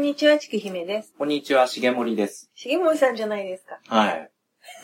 こんにちは、ちくひめです。こんにちは、しげもりです。しげもりさんじゃないですか。はい。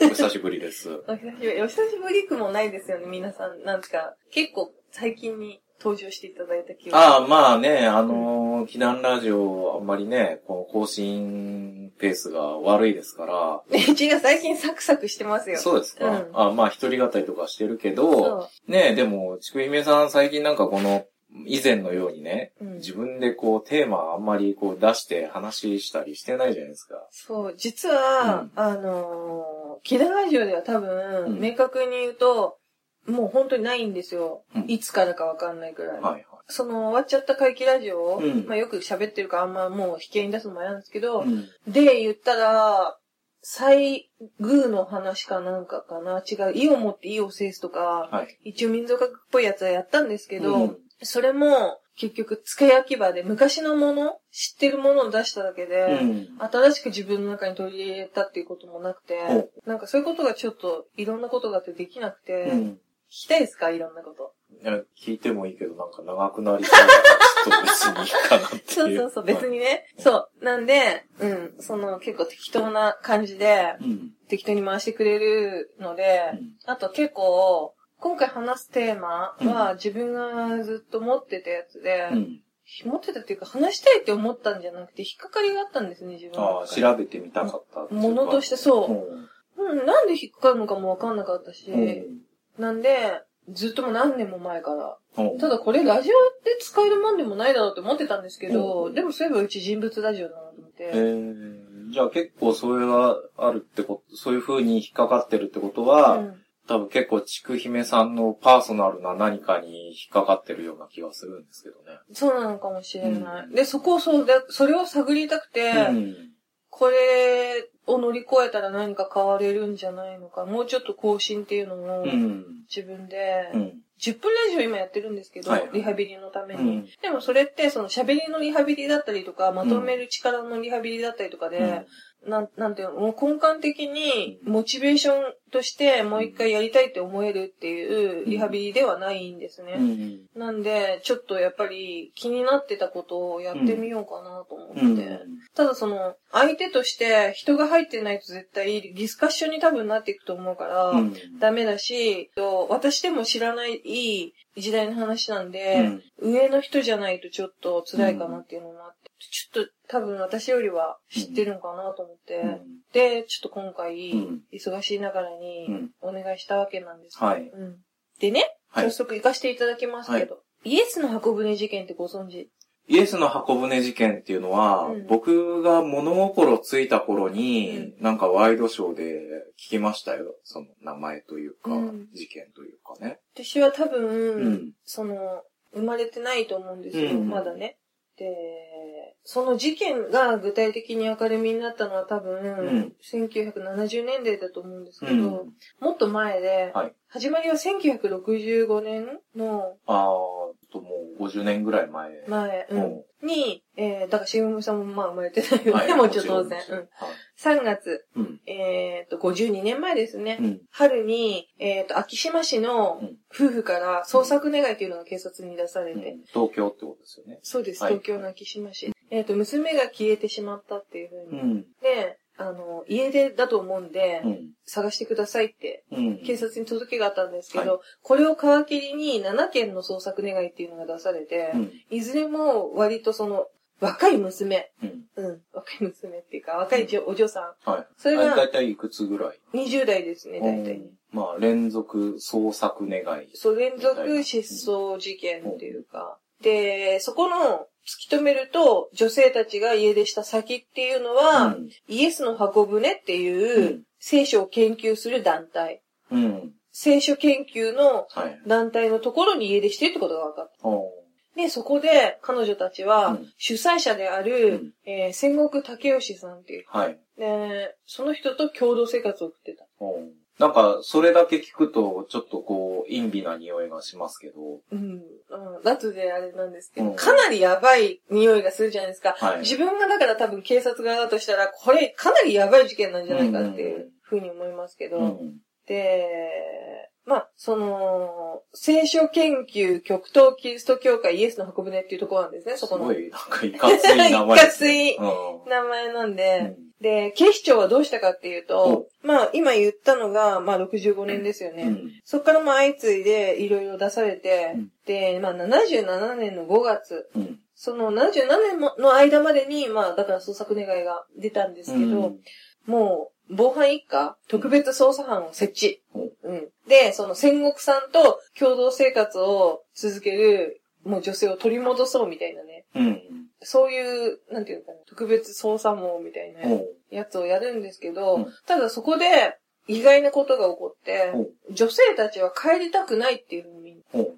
お久しぶりです。お久しぶり。お久しぶりくもないですよね、皆さん。なんか、結構最近に登場していただいた気が。ああ、まあね、あのー、祈願ラジオ、あんまりね、この更新ペースが悪いですか うちが最近サクサクしてますよ。ら、そうですか、うんあまあ一人語りとかしてるけそど、う。ねでも、ちくひめさん最近なんかこの、以前のようにね、うん自分でこうテーマあんまりこう出して話したりしてないじゃないですか。そう、実は、うんあのー、キララジオでは多分、うん明確に言うと、もう本当にないんですよ。うんいつからかわかんないくらい。はいはい。その終わっちゃった怪奇ラジオまあよく喋ってるからあんまもう引き合いに出すのもあれなんですけど、うんで、言ったら、最宮の話かなんかかな違う。意を持って意を制すとか、はい。一応民族学っぽいやつはやったんですけど、うんそれも結局付け焼き場で昔のもの、知ってるものを出しただけで、うん。新しく自分の中に取り入れたっていうこともなくてほ、なんかそういうことがちょっといろんなことがあってできなくて、聞うんきたいですか？いろんなこと。いや聞いてもいいけど、なんか長くなりそうだから、ちょっと別にいいかなって。そうそうそう、別はい。にね。そう。なんで、うん、その結構適当な感じで、うん。適当に回してくれるので、うんあと結構、今回話すテーマは自分がずっと持ってたやつで、うん。持ってたっていうか話したいって思ったんじゃなくて引っかかりがあったんですね、自分のああ、調べてみたかった。ものとしてそううん。うん、なんで引っかかるのかもわかんなかったし、うんなんで、ずっともう何年も前から。うんただこれラジオで使えるもんでもないだろうって思ってたんですけど、うんでもそういえばうち人物ラジオだなと思って。えー、じゃあ結構それがあるってこと、そういう風に引っかかってるってことは、うん多分結構ちくひめさんのパーソナルな何かに引っかかってるような気がするんですけどね。そうなのかもしれない。うんで、そこをそうで、それを探りたくて、うん。これを乗り越えたら何か変われるんじゃないのか。もうちょっと更新っていうのもうん。自分で、うん。10分ラジオ今やってるんですけど、はいはいリハビリのために。うんでもそれってその喋りのリハビリだったりとか、まとめる力のリハビリだったりとかで、なん、なんていうの、もう根幹的にモチベーションとしてもう一回やりたいって思えるっていうリハビリではないんですね。うん。なんで、ちょっとやっぱり気になってたことをやってみようかなと思って。うん。ただその、相手として人が入ってないと絶対ディスカッションに多分なっていくと思うから、うん。ダメだし、と私でも知らない時代の話なんで、上の人じゃないとちょっと辛いかなっていうのもあって、ちょっと多分私よりは知ってるのかなと思って、うん。で、ちょっと今回、うん。忙しいながらにうん。お願いしたわけなんですけど、はい。うん。でね、はい。早速行かせていただきますけど、イエスの箱舟事件ってご存知？イエスの箱舟事件っていうのは、うん。僕が物心ついた頃に、うなんかワイドショーで聞きましたよ。その名前というか、うん。事件というかね。私は多分、うん。その、生まれてないと思うんですよ、うん。まだね。で、その事件が具体的に明るみになったのは多分、ん1970年代だと思うんですけど、うんもっと前で、はい始まりは1965年のああ、ともう50年ぐらい前。前、うんうんに、えー、だから、しぐむさんもまあ生まれてないよね、はいもちろん当然。うん。もちろんはい3月、うん。えっ、と、52年前ですね。うん。春に、えっ、と、昭島市のうん夫婦から捜索願いというのが警察に出されて、うん東京ってことですよね。そうです、はい東京の昭島市。えっ、と、娘が消えてしまったっていうふうに。ん。で、あの、家出だと思うんで、うん。探してくださいって、うん。警察に届けがあったんですけど、はこれを皮切りに7件の捜索願いっていうのが出されて、うん。いずれも割とその、若い娘、うん。うん、若い娘っていうか、若いお嬢さはい。それがだいたいいくつぐらい？ん、20代ですね、大体ね。まあ、連続捜索願い。そう、連続失踪事件っていうか。で、そこの突き止めると、女性たちが家出した先っていうのは、うんイエスの箱舟っていう、うん聖書を研究する団体。うん。聖書研究のはい。団体のところに家出してるってことが分かった。おで、そこで彼女たちはうん主催者である、うんえー戦国武義さんっていう。はい。で、その人と共同生活を送ってた。おなんか、それだけ聞くと、ちょっとこう、陰微な匂いがしますけど。うん。うん。だとであれなんですけど、うんかなりやばい匂いがするじゃないですか。はい。自分がだから多分警察側だとしたら、これかなりやばい事件なんじゃないかっていうふうに思いますけど。うん。で、まあ、その、聖書研究極東キリスト教会イエスの箱舟っていうところなんですね、そこの。すごい、なんかいかつい名前ね。いかついうん名前なんで、で、警視庁はどうしたかっていうと、まあ、今言ったのが、まあ、65年ですよね。うんそっからまあ、相次いでいろいろ出されて、うんで、まあ、77年の5月、うん。その77年もの間までに、まあ、だから捜索願いが出たんですけど、うんもう、防犯一課、特別捜査班を設置。うんうん。で、その戦国さんと共同生活を続ける、もう女性を取り戻そうみたいなね。うん。そういう、なんていうのかな、特別捜査網みたいなうん。やつをやるんですけど、うんただそこで意外なことが起こって、うん女性たちは帰りたくないっていうふうに、うん。うん。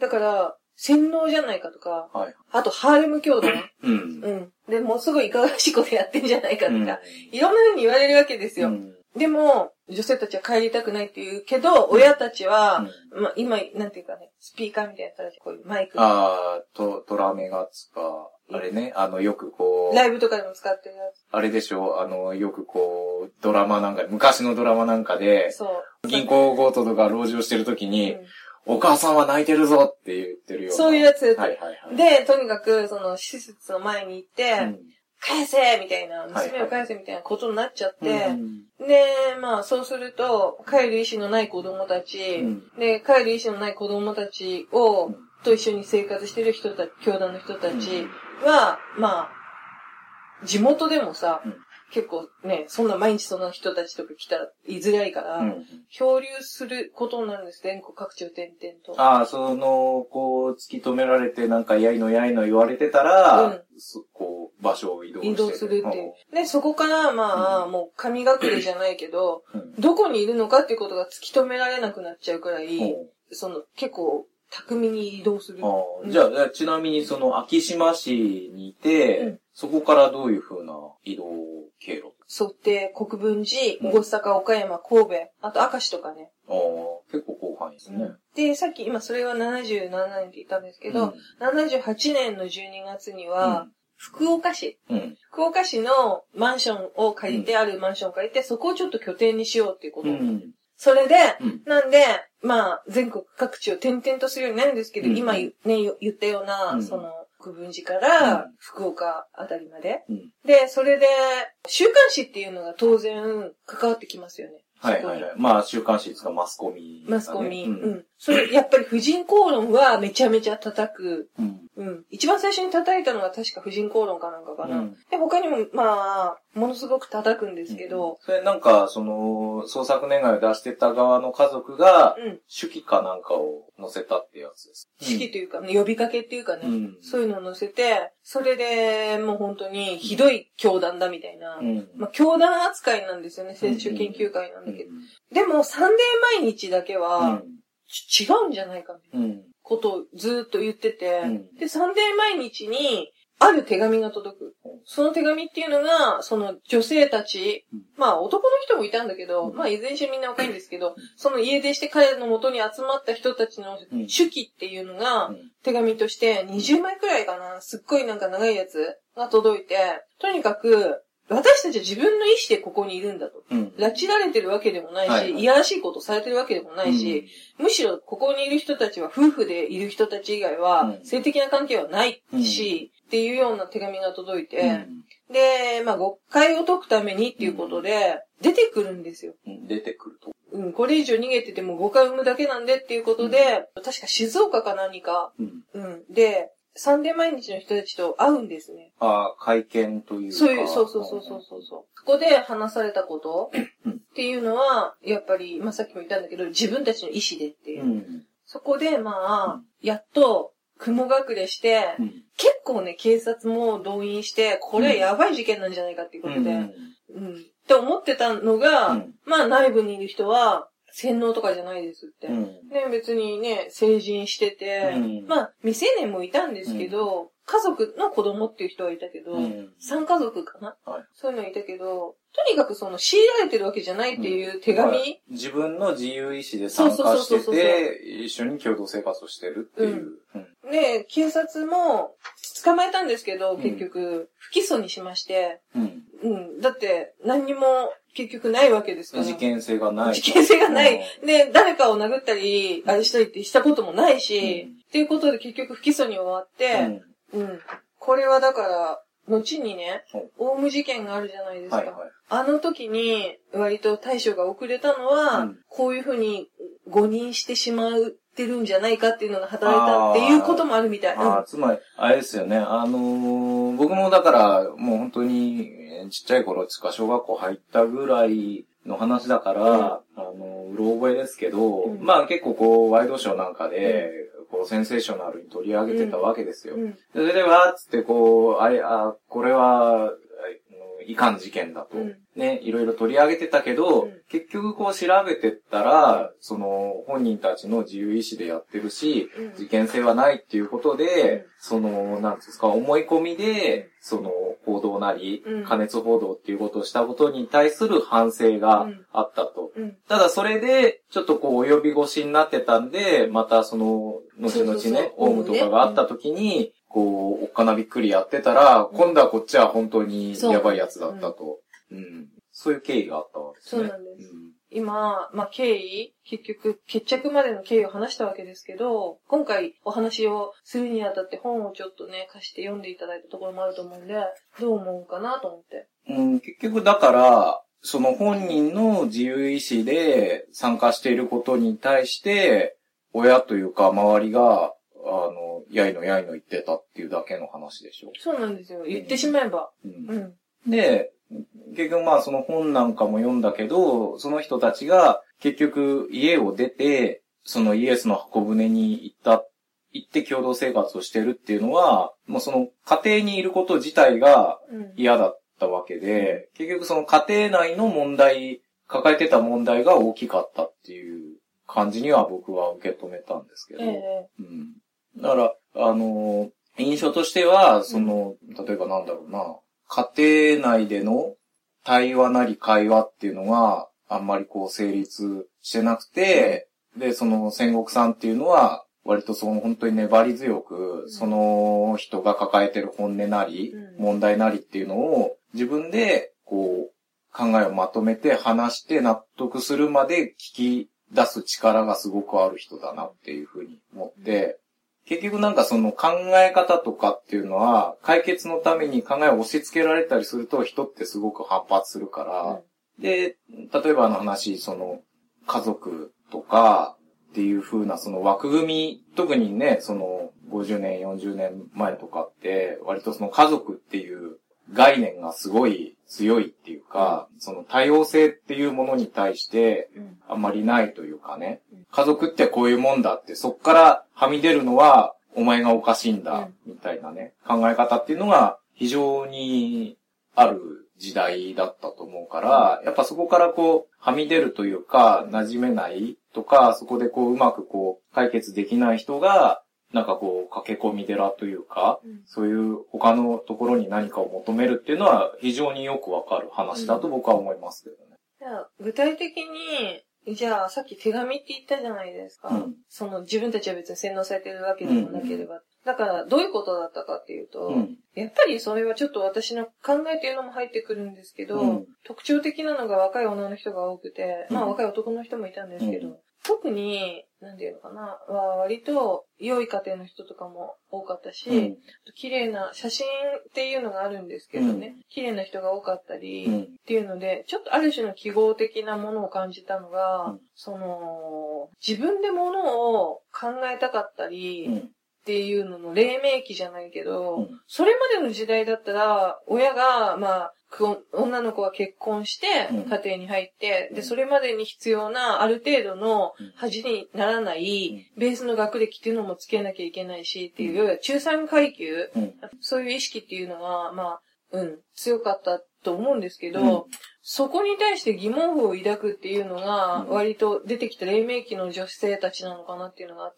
だから、洗脳じゃないかとか、はい。あとハーレム教団、うん。うん。で、もうすごいいかがわしいことやってんじゃないかとか、うんいろんな風に言われるわけですよ。うんでも、女性たちは帰りたくないって言うけど、親たちは、まあ、今、なんていうかね、スピーカーみたいなやつこういうマイク。あー、と、トラメガツか、あれね、あの、よくこう、ライブとかでも使ってるやあれでしょ、あの、よくこう、ドラマなんか、昔のドラマなんかでつ。、そう。銀行強盗とか籠城してる時に、うんお母さんは泣いてるぞって言ってるような。そういうやつ。はいはいはい。で、とにかく、その、施設の前に行って、うん、返せみたいな、はい娘を返せみたいなことになっちゃって、うんで、まあ、そうすると、帰る意思のない子供たち、うんで、帰る意思のない子供たちを、うんと一緒に生活してる人たち、教団の人たちは、まあ、地元でもさ、うん結構ね、そんな毎日そんな人たちとか来たら居づらいから、うん漂流することになるんです、全国各地を転々と。ああ、その、こう、突き止められて、なんか、やいのやいの言われてたら、うんそこう、場所を移動して。移動するっていう。で、そこから、まあ、もう神隠れじゃないけど、うん。どこにいるのかっていうことが突き止められなくなっちゃうくらい、うんその、結構、巧みに移動する。あうんあじゃあ、ちなみにその、秋島市にいて、うんそこからどういう風な移動経路？沿って、国分寺、うん大阪、岡山、神戸、あと明石とかね。ああ、結構広範囲ですね。で、さっき今それは77年って言ったんですけど、78年の12月には、福岡市、うん、うん。福岡市のマンションを借りて、あるマンションを借りて、そこをちょっと拠点にしようっていうこと。うん。それで、うん。なんで、まあ、全国各地を転々とするようになるんですけど、うん今言ね、よ言ったような、うんその、国分寺からうん福岡あたりまで。うん。で、それで、週刊誌っていうのが当然関わってきますよね。はいはいはい。まあ、週刊誌ですか、マスコミ、マスコミ。う。うんん。それ、やっぱり婦人公論はめちゃめちゃ叩く。うん。うん。一番最初に叩いたのが確か婦人公論かなんかかな。うんで、他にも、まあ、ものすごく叩くんですけど、それなんか、その、創作願いを出してた側の家族が、うん。手記かなんかを載せたってやつです。式というか、呼びかけっていうかね、うん。そういうのを載せて、それでもう本当にひどい教団だみたいな。うん。まあ、教団扱いなんですよね、選手研究会なんだけど。でも、サンデー毎日だけうは、ん。ち違うんじゃないかみたいなうん。ことをずーっと言ってて、うん。で、サンデー毎日に、ある手紙が届く。その手紙っていうのが、その女性たち、うん。まあ男の人もいたんだけど、うん。まあいずれにしてみんな若いんですけど、その家出して彼の元に集まった人たちのうん。手記っていうのが、うん。手紙として20枚くらいかな、すっごいなんか長いやつが届いて、とにかく、私たちは自分の意思でここにいるんだと。うん。拉致られてるわけでもないし、はいはい。いやらしいことされてるわけでもないし、むしろここにいる人たちは夫婦でいる人たち以外はうん。性的な関係はないし、っていうような手紙が届いうん、て、で、まあ誤解を解くためにっていうことで、出てくるんですよ。うん。出てくると。うん、これ以上逃げてても誤解を生むだけなんでっていうことで、確か静岡か何か、うん。うん、で、サンデー毎日の人たちと会うんですね。ああ、会見というか。そういう、そうそうそうそうそうそう。そこで話されたことうんっていうのは、やっぱり、まあ、さっきも言ったんだけど、自分たちの意思でっていう。うん。そこで、まうあん、やっと、雲隠れして、うん。結構ね、警察も動員して、これはやばい事件なんじゃないかっていうことで、ううん。ん。って思ってたのが、うんまあ、内部にいる人は、洗脳とかじゃないですって。うん。ね、別にね、成人してて、うんまあ、未成年もいたんですけど、家族の子供っていう人はいたけど、うん三家族かな、はいそういうのいたけど、とにかくその強いられてるわけじゃないっていう手紙、まあ自分の自由意志で参加してて、一緒に共同生活をしてるっていう。うん。で、警察も捕まえたんですけど、うん結局、不起訴にしまして、うん。うん。だって、何にも結局ないわけですから。事件性がない。事件性がない。うで、誰かを殴ったり、あれしたりってしたこともないし、うんっていうことで結局不起訴に終わって、んうん。これはだから、後にねはい、オウム事件があるじゃないですか。はいはい。あの時に、割と対処が遅れたのは、うんこういうふうに誤認してしまってるんじゃないかっていうのが働いたっていうこともあるみたい。ああ、つまり、あれですよね。あのー僕もだから、もう本当に、えーちっちゃい頃、つか小学校入ったぐらいの話だから、うんあの、うろ覚えですけど、うんまあ結構こう、ワイドショーなんかで、こう、センセーショナルに取り上げてたわけですよ。うん。それで、わーっつって、こう、あれ、あ、これは、いかん事件だと、うん。ね、いろいろ取り上げてたけど、うん。結局こう調べてったら、その、本人たちの自由意志でやってるし、うん。事件性はないっていうことで、うん。その、なんですか、思い込みで、その、報道なり、うん。加熱報道っていうことをしたことに対する反省があったと。うん。ただそれで、ちょっとこう、及び腰になってたんで、またその、後々ね、オウムとかがあった時に、こう、おっかなびっくりやってたら、うん今度はこっちは本当にやばいやつだったと。うん。そういう経緯があったわけですね。そうなんです今、まあ、経緯、結局、決着までの経緯を話したわけですけど、今回お話をするにあたって本をちょっとね、貸して読んでいただいたところもあると思うんで、どう思うかなと思って。うん、結局だから、その本人の自由意志で参加していることに対して、親というか周りが、あの、やいのやいの言ってたっていうだけの話でしょ。そうなんですよ。言ってしまえば。う、うんん。で、結局まあその本なんかも読んだけど、その人たちが結局家を出て、そのイエスの箱舟に行った、行って共同生活をしてるっていうのは、もうその家庭にいること自体がうん。嫌だったわけで、結局その家庭内の問題、抱えてた問題が大きかったっていう感じには僕は受け止めたんですけど、ええうん。だから、あの、印象としては、その、例えばなんだろうな、家庭内での対話なり会話っていうのがあんまりこう成立してなくて、で、その戦国さんっていうのは、割とその本当に粘り強く、ん。その人が抱えてる本音なり、うん。問題なりっていうのを自分でこう考えをまとめて話して納得するまで聞き出す力がすごくある人だなっていうふうに思って、結局なんかその考え方とかっていうのは解決のために考えを押し付けられたりすると人ってすごく反発するから、で、例えばあの話、その家族とかっていう風なその枠組み、特にね、その50年、40年前とかって割とその家族っていう概念がすごい強いっていうか、その多様性っていうものに対してうん。あんまりないというかねうん。家族ってこういうもんだって、そっからはみ出るのはお前がおかしいんだ、みたいなね、考え方っていうのが非常にある時代だったと思うから、やっぱそこからこう、はみ出るというか、馴染めないとか、そこでこう、うまくこう、解決できない人が、なんかこう、駆け込み寺というか、うんそういう他のところに何かを求めるっていうのは非常によくわかる話だと僕は思いますけどね。じゃあ、具体的に、じゃあ、さっき手紙って言ったじゃないですか。うんその、自分たちは別に洗脳されてるわけでもなければ。だから、どういうことだったかっていうと、うん。やっぱりそれはちょっと私の考えっていうのも入ってくるんですけど、うん特徴的なのが若い女の人が多くて、まあうん若い男の人もいたんですけど、うん特に、なんていうのかな、は割と良い家庭の人とかも多かったし、うん。綺麗な写真っていうのがあるんですけどね、綺麗な人が多かったり、うん。っていうので、ちょっとある種の記号的なものを感じたのが、うん。その、自分でものを考えたかったり、うん。っていうのの黎明期じゃないけど、うん。それまでの時代だったら、親が、まあ、く女の子は結婚してうん、家庭に入って、うん。で、それまでに必要な、ある程度のうん。恥にならない、ベースの学歴っていうのもつけなきゃいけないし、っていう中産階級、うん。そういう意識っていうのが、まあ、うん、強かったと思うんですけど、うんそこに対して疑問符を抱くっていうのが、うん割と出てきた黎明期の女性たちなのかなっていうのがあっ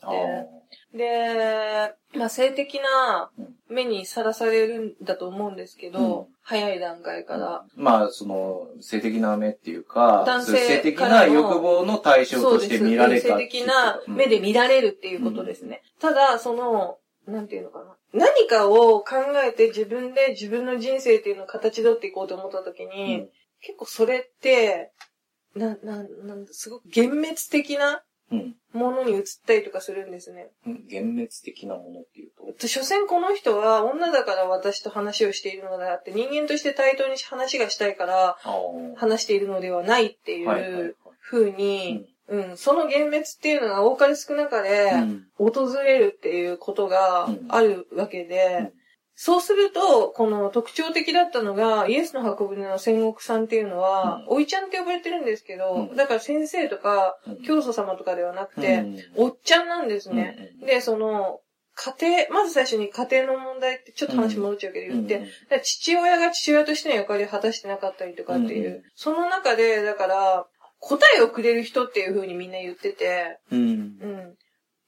て、で、まあ、性的なうん目にさらされるんだと思うんですけど、うん早い段階から。まあ、その、性的な目っていうか、男性性的な欲望の対象として見られたそうです。性的な目で見られるっていうことですね。ただ、その、なんていうのかな。何かを考えて自分で自分の人生っていうのを形取っていこうと思った時に、結構それって、な、な、なんだ、すごく幻滅的なうん。ものに移ったりとかするんですね。うん幻滅的なものっていうと？所詮この人は女だから私と話をしているのであって、人間として対等に話がしたいから。話しているのではないっていはいはいはいう風に、うん、その幻滅っていうのが多かれ少なかれうん訪れるっていうことがあるわけで、うんそうすると、この特徴的だったのが、イエスの箱舟の戦国さんっていうのは、うん。おいちゃんって呼ばれてるんですけど、うん。だから先生とか、うん。教祖様とかではなくて、うん。おっちゃんなんですね。うん。で、その、家庭、まず最初に家庭の問題ってちょっと話戻っちゃうけど言って、父親が父親としての役割を果たしてなかったりとかっていう、うん。その中で、だから、答えをくれる人っていう風にみんな言ってて、うん。うん。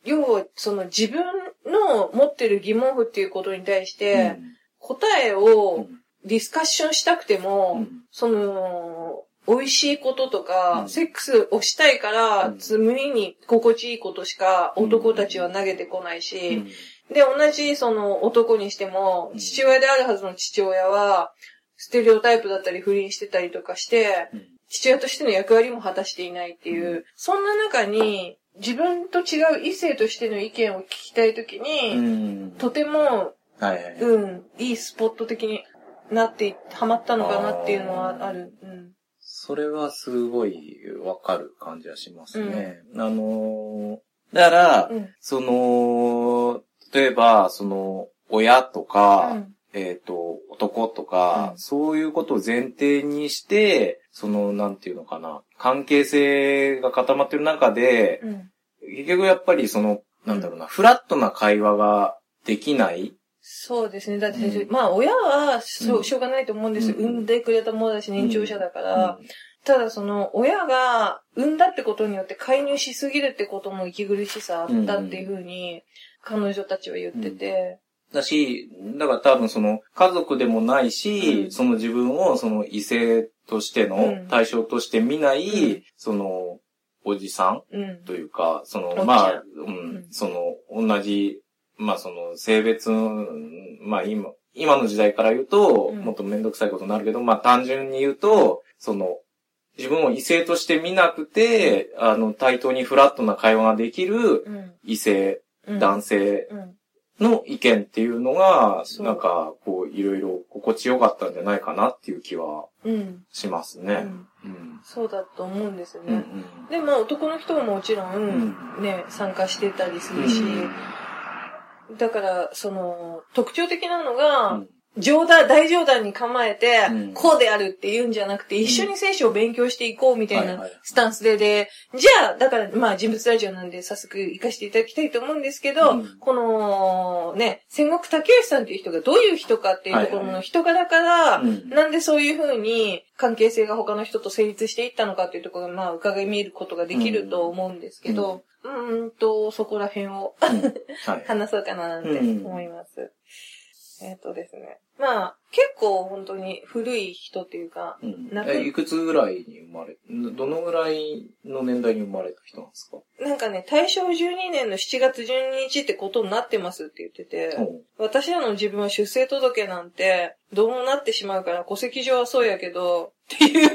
要は、その自分の持ってる疑問符っていうことに対して、答えをディスカッションしたくても、うん。その、美味しいこととか、うん。セックスをしたいから、うん。つ無理に心地いいことしか男たちは投げてこないし、うん。で、同じその男にしてもう、ん。父親であるはずの父親は、ステレオタイプだったり不倫してたりとかして、うん。父親としての役割も果たしていないっていう、うそんな中に、自分と違う異性としての意見を聞きたいときに、うんとても、はいはい。うん、いいスポット的になって、ハマったのかなっていうのはある。うん。それはすごいわかる感じはしますね。あのーだから、うん。その、例えば、その、親とか、うんえっ、と、男とか、うんそういうことを前提にして、その、なんていうのかな、関係性が固まってる中で、うん。結局やっぱりその、なんだろうな、フラットな会話ができない。そうですね。だって、うんまあ、親は、そうう、んしょうがないと思うんです。うん産んでくれたものだし、年長者だから。うんただその、親が産んだってことによって介入しすぎるってことも息苦しさあったっていうふうに、彼女たちは言ってて。だし、だから多分その、家族でもないし、うんその自分をその異性としてのうん対象として見ない、うんその、おじさんうん。というか、その、まあ、ううんん、その、同じ、まあその、性別、まあ今、今の時代から言うと、うんもっとめんどくさいことになるけど、まあ単純に言うと、その、自分を異性として見なくて、あの、対等にフラットな会話ができるうん。異性、うん。男性うん。の意見っていうのが、なんか、こう、いろいろ心地よかったんじゃないかなっていう気はうん。しますね。うん。うん。そうだと思うんですようん。うね。ん。でも男の人ももちろん、うね、参加してたりするし、だから、その、特徴的なのが、冗談、大冗談に構えて、うん。こうであるって言うんじゃなくて、一緒に聖書を勉強していこうみたいないスタンスで、で、じゃあ、だから、まあ人物ラジオなんで早速行かせていただきたいと思うんですけど、うん。この、ね、戦国竹内さんっていう人がどういう人かっていうところの人柄から、うん。なんでそういうふうに関係性が他の人と成立していったのかっていうところが、まあ、伺い見ることができると思うんですけど、うーんと、そこら辺を。話そうかななんてうん思います。えっ、とですね。まあ、結構本当に古い人っていうか、うんえいくつぐらいに生まれ、どのぐらいの年代に生まれた人なんですか？なんかね、大正12年の7月12日ってことになってますって言ってて、うん私らの自分は出生届なんて、どうもなってしまうから、戸籍上はそうやけど、っていう。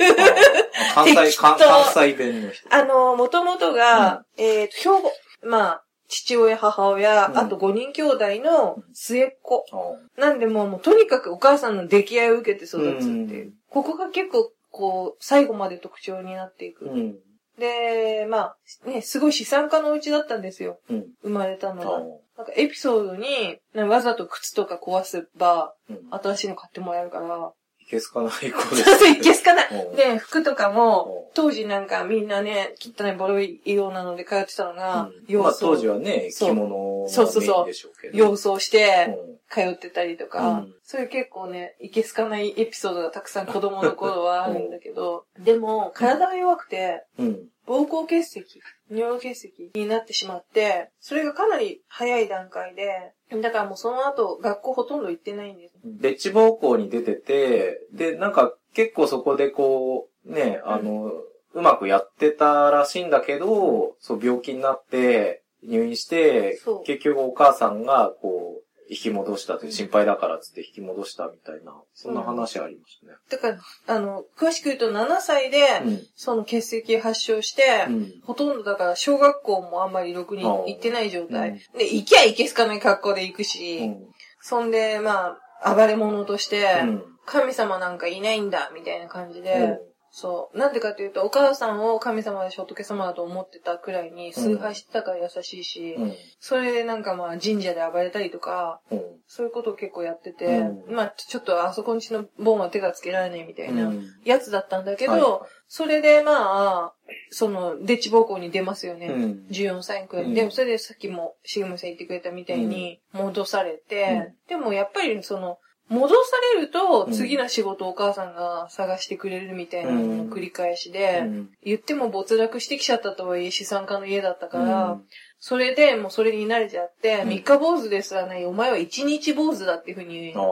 あ関西、関関西弁の人。あの、もともとが、えっ、と、兵庫、まあ、父親、母親、うんあと5人兄弟の末っ子。あなんでもう、もうとにかくお母さんの出来合いを受けて育つっていう。うんここが結構、こう、最後まで特徴になっていく。うん。で、まあ、ね、すごい資産家のうちだったんですよ。うん。生まれたあのが。なんかエピソードに、わざと靴とか壊せば、うん。新しいの買ってもらえるから、いけすかない子ですそうそう、いけすかない。う。んで、服とかもう。ん、当時なんかみんなね、汚いボロい色なので通ってたのが、うん。まあ当時はね、そう。着物がそうそうそうメインでしょうけど。洋装してうん通ってたりとか、うん。そういう結構ね、いけすかないエピソードがたくさん子供の頃はあるんだけど、でも、体が弱くて、うん。膀胱結石、尿結石になってしまって、それがかなり早い段階で、だからもうその後、学校ほとんど行ってないんです。でっち奉公に出てて、で、なんか結構そこでこう、ね、あの、うまくやってたらしいんだけど、そう病気になって入院してそう、結局お母さんがこう、引き戻したって、心配だからっつって引き戻したみたいな、そんな話ありましたね。だから、あの、詳しく言うと7歳で、うん。その結石発症して、うん。ほとんどだから小学校もあんまりろくに行ってない状態。うん。で、行きゃいけすかない格好で行くし、うん。そんで、まあ、暴れ者として、うん。神様なんかいないんだ、みたいな感じで、うんそう。なんでかというと、お母さんを神様で仏様だと思ってたくらいに崇拝してたから優しいし、うん。それでなんかまあ神社で暴れたりとか、うん。そういうことを結構やってて、うん。まあちょっとあそこんちのボンは手がつけられないみたいなうん。やつだったんだけど、はいはい。それでまあ、その、デッチ暴行に出ますよね。うん。14歳くらい。うん。でもそれでさっきもシグムさん言ってくれたみたいに戻されて、でもやっぱりその、戻されるとうん次の仕事をお母さんが探してくれるみたいなのの繰り返しで、うん。言っても没落してきちゃったとはいえ資産家の家だったから、うん。それでもうそれに慣れちゃって、うん。三日坊主ですらない、お前は一日坊主だっていうふうにあ、あ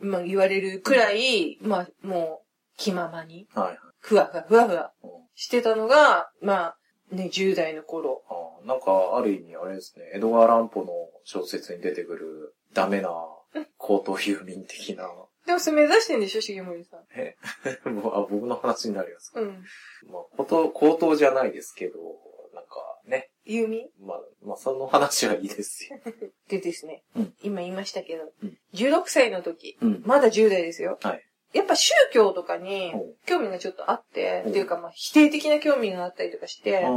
まあ、言われるくらい、まあもう気ままに、はいはい。ふわふわふわふわうん。してたのが、まあね、10代の頃。ああなんか、ある意味あれですね、江戸川乱歩の小説に出てくるダメな高等遊民的な、でもそれ目指してんでしょ、重森さん。え、もうあ僕の話になるやつか。うん。まあ、高等、高等じゃないですけど、なんかね、ユーミまあ、まあ、その話はいいですよ。でですね、うん今言いましたけど、うん16歳の時、うん。まだ10代ですよ。はい。やっぱ宗教とかにうん興味がちょっとあって、うんっていうかまあ否定的な興味があったりとかして、あ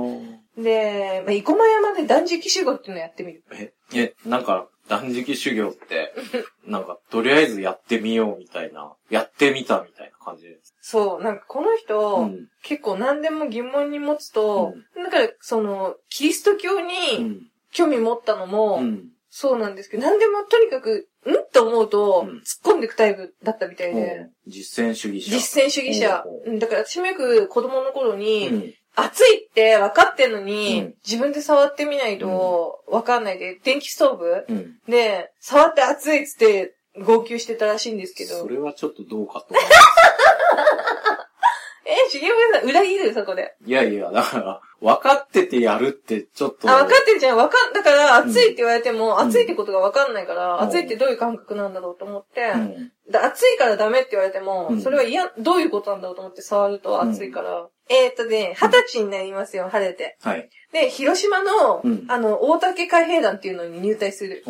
で、まあ、生駒山で断食修行っていうのをやってみる。え、え、なんか、断食修行って、なんか、とりあえずやってみようみたいな、やってみたみたいな感じです。そう、なんかこの人、うん。結構何でも疑問に持つと、うだからその、キリスト教うにん。興味持ったのも、うん。そうなんですけど、何でもとにかく、んと思うと、うん突っ込んでいくタイプだったみたいで、実践主義者。実践主義者だから私もよく子供の頃に、うん。暑いって分かってんのに、うん自分で触ってみないと分かんないで、電気ストーブうん。で、触って暑いっつって号泣してたらしいんですけど。それはちょっとどうかと思い え、しげむさん裏切るそこで。ます。いやいや、だから、分かっててやるって、ちょっと。あ、分かってるじゃん。分かん、だから暑いって言われても、ん暑いってことが分かんないから、うん暑いってどういう感覚なんだろうと思って、うん。で暑いからダメって言われても、うんそれは嫌、どういうことなんだろうと思って触ると暑いから。えーっとね、二十歳になりますよ、晴れて。はい。で、広島の、うんあの、大竹海兵団っていうのに入隊する。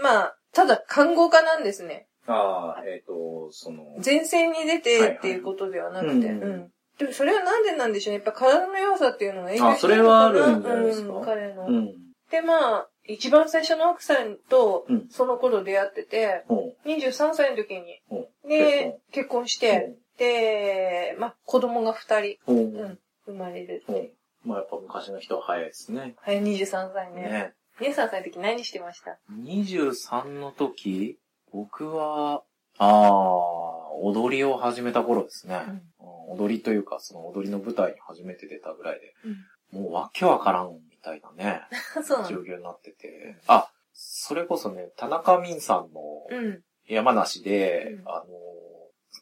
まあ、ただ、看護家なんですね。ああ、えっ、と、その、前線に出てっていうことではなくて。はいはいうん。でもそれはなんでなんでしょうね。やっぱ体の弱さっていうのが影響あそれはあるんじゃないですか？うん、彼の。うん。で、まあ、一番最初の奥さんとうん、その頃出会ってて、おう23歳の時に、で、結婚して、で、まあ、子供が二人、おううん、生まれる。おうまあやっぱ昔の人は早いですね。はい、23歳ね。ね。23歳の時何してました？23の時、僕は、ああ、踊りを始めた頃ですね。うんうん踊りというか、その踊りの舞台に初めて出たぐらいで、うんもうわけわからんみたいなね、そう状況になってて。あ、それこそね、田中泯さんのうん。山梨で、うんあの、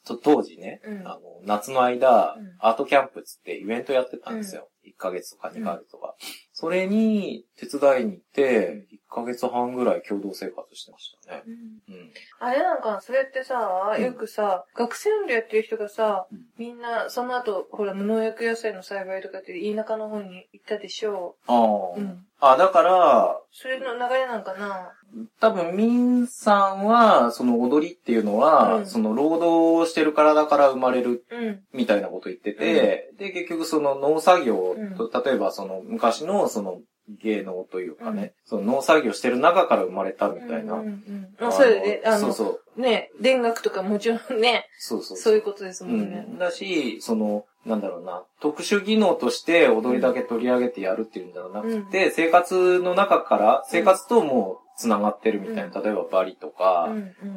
と当時ね、うんあの、夏の間、うんアートキャンプつってイベントやってたんですよ。1ヶ月とか2ヶ月とか。それに手伝いに行って、1ヶ月半ぐらい共同生活してましたね。うんうん。あれなんか、それってさ、うんよくさ、学生運動やってる人がさうん、みんな、その後、ほら、無農薬野菜の栽培とかって田舎の方に行ったでしょああ、う。うん。あ、だから、それの流れなんかな？多分、ミンさんは、その踊りっていうのは、うんその労働をしてる体から生まれるうん。みたいなこと言ってて、で、結局その農作業うんと、例えばその昔のその芸能というかね、その農作業してる中から生まれたみたいな。うんうんうん。まあ、それで、あの、そうそう。ね、田楽とかもちろんね、そうそうそういうことですうもんね。ん。だし、その、なんだろうな、特殊技能として踊りだけ取り上げてやるっていうんじゃなくて、生活の中から、生活とも繋がってるみたいな、例えばバリとか、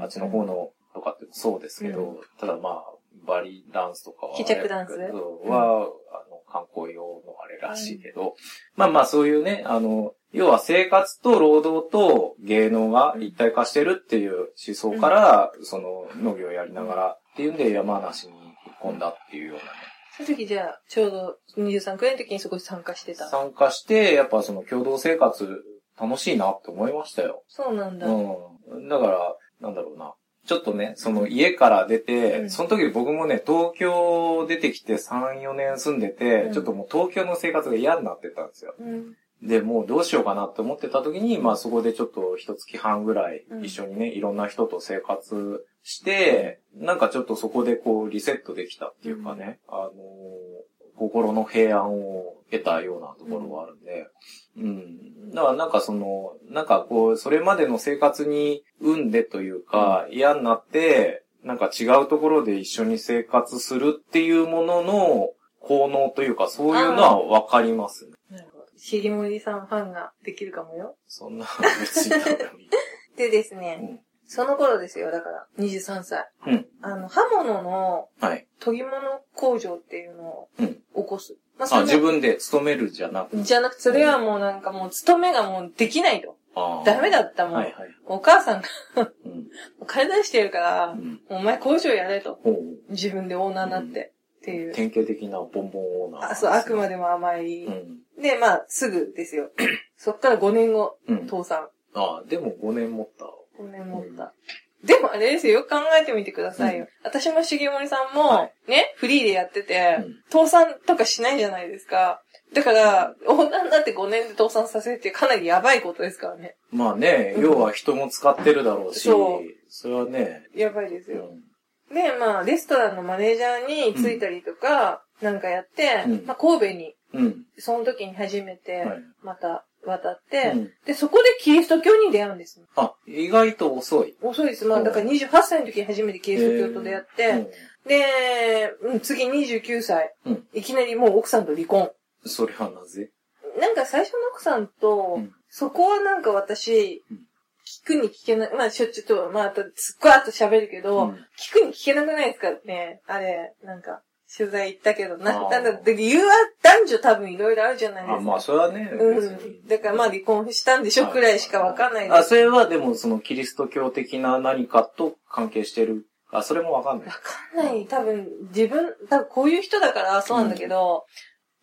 あっちの方のとかってそうですけど、ただまあ、バリダンスとかは、帰着ダンス？は、あの、観光用のあれらしいけど、まあまあそういうね、あの、要は生活と労働と芸能が一体化してるっていう思想から、その農業をやりながらっていうんで山梨に引っ込んだっていうようなね。その時じゃあ、ちょうど23くらいの時にそこに参加してた。参加して、やっぱその共同生活楽しいなって思いましたよ。そうなんだ。うん。だから、なんだろうな。ちょっとね、その家から出て、うんその時僕もね、東京出てきて3、4年住んでて、うんちょっともう東京の生活が嫌になってたんですよ。うん。で、もうどうしようかなって思ってた時に、まあそこでちょっと一月半ぐらいうん一緒にね、いろんな人と生活して、なんかちょっとそこでこうリセットできたっていうかね、あのー心の平安を得たようなところがあるんで、うん。だからなんかその、なんかこう、それまでの生活に産んでというか、嫌になって、なんか違うところで一緒に生活するっていうものの効能というか、そういうのはわかりますね。なるほど。しげもりさんファンができるかもよ。そんな別にい。でですね、うんその頃ですよ、だから、23歳。うん。あの、刃物のはい。研ぎ物工場っていうのをうん。起こす。まあ、あ、それ自分で勤めるじゃなくて。じゃなくて、それはもうなんかもう、勤めがもうできないと。あーダメだったもん。はいはい。お母さんがうん。金出してるから、うん。お前工場やれと。ほう。自分でオーナーになって。っていう。典型的なボンボンオーナー、あ、そう、あくまでも甘い。うん。で、まあ、すぐですよ。そっから5年後、うん。倒産。あでも5年持った。5年持った。でもあれですよ、よく考えてみてくださいよ。私も重森さんも、はね、フリーでやってて、うん倒産とかしないじゃないですか。だから、オーナーになって5年で倒産させるってかなりやばいことですからね。まあね、うん要は人も使ってるだろうし、そうそれはね、やばいですよ。うん。で、まあ、レストランのマネージャーについたりとか、なんかやって、うんまあ、神戸に、うん。その時に初めてはい、また渡って、うんで、そこでキリスト教に出会うんです。あ、意外と遅い。遅いです。まあ、だから28歳の時に初めてキリスト教と出会って、で、うん、次29歳、うんいきなりもう奥さんと離婚。うん。それはなぜ？なんか最初の奥さんと、うんそこはなんか私、うん聞くに聞けない、まあしょっちゅうと、まああとすっごい後喋るけど、うん聞くに聞けなくないですかね？あれ、なんか、取材行ったけど、な、なんだ、で理由は男女多分いろいろあるじゃないですか。あ、まあ、それはね、別うにん。だからまあ離婚したんでしょくらいしかわかんないあ、です。それはでも、そのキリスト教的な何かと関係してる。あ、それもわかんないわ。かんない。多分、自分、多分こういう人だからそうなんだけど、うん、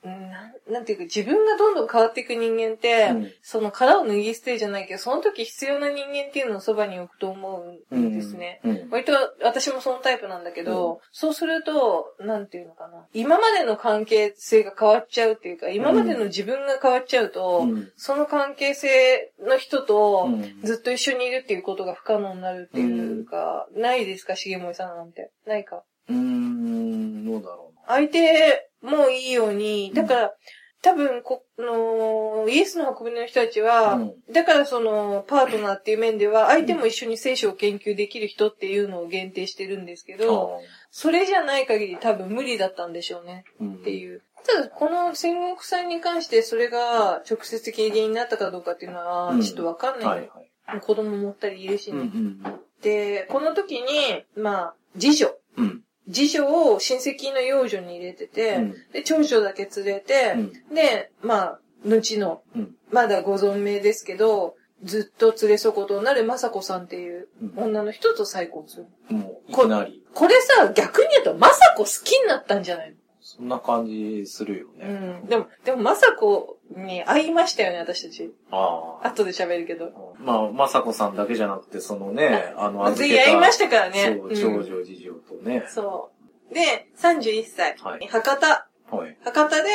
なんなんていうか、自分がどんどん変わっていく人間って、うんその殻を脱ぎ捨てるじゃないけど、その時必要な人間っていうのをそばに置くと思うんですね。うん。割と私もそのタイプなんだけど、そうすると、なんていうのかな。今までの関係性が変わっちゃうっていうか、今までの自分が変わっちゃうと、うんその関係性の人とうんずっと一緒にいるっていうことが不可能になるっていうか、ないですか、重森さんなんて。ないか？うーん、どうだろうな。相手もいいように、だから、多分、この、イエスの運びの人たちは、うんだからその、パートナーっていう面では、相手も一緒に聖書を研究できる人っていうのを限定してるんですけど、それじゃない限り多分無理だったんでしょうね、うんっていう。ただ、この戦国さんに関してそれが直接的に原因になったかどうかっていうのはう、んちょっとわかんない。はいはい。子供持ったりいるしうんうね。んで、この時に、まあ、次女。うん。次女を親戚の養女に入れてて、うん。で、長女だけ連れて、うん。で、まあ、後の、うん。まだご存命ですけど、ずっと連れ損となる雅子さんっていううん。女の人と再婚する。もう、いきなり。これさ、逆に言うと雅子好きになったんじゃないの？そんな感じするようね。ん。でも、でも雅子に会いましたよね、私たち。ああ。後で喋るけど。まあ、まさこさんだけじゃなくて、そのね、あの、預ぜけたひ会いましたからね。そう、うん長女、次女とね。そう。で、31歳。はい博多。はい。博多で、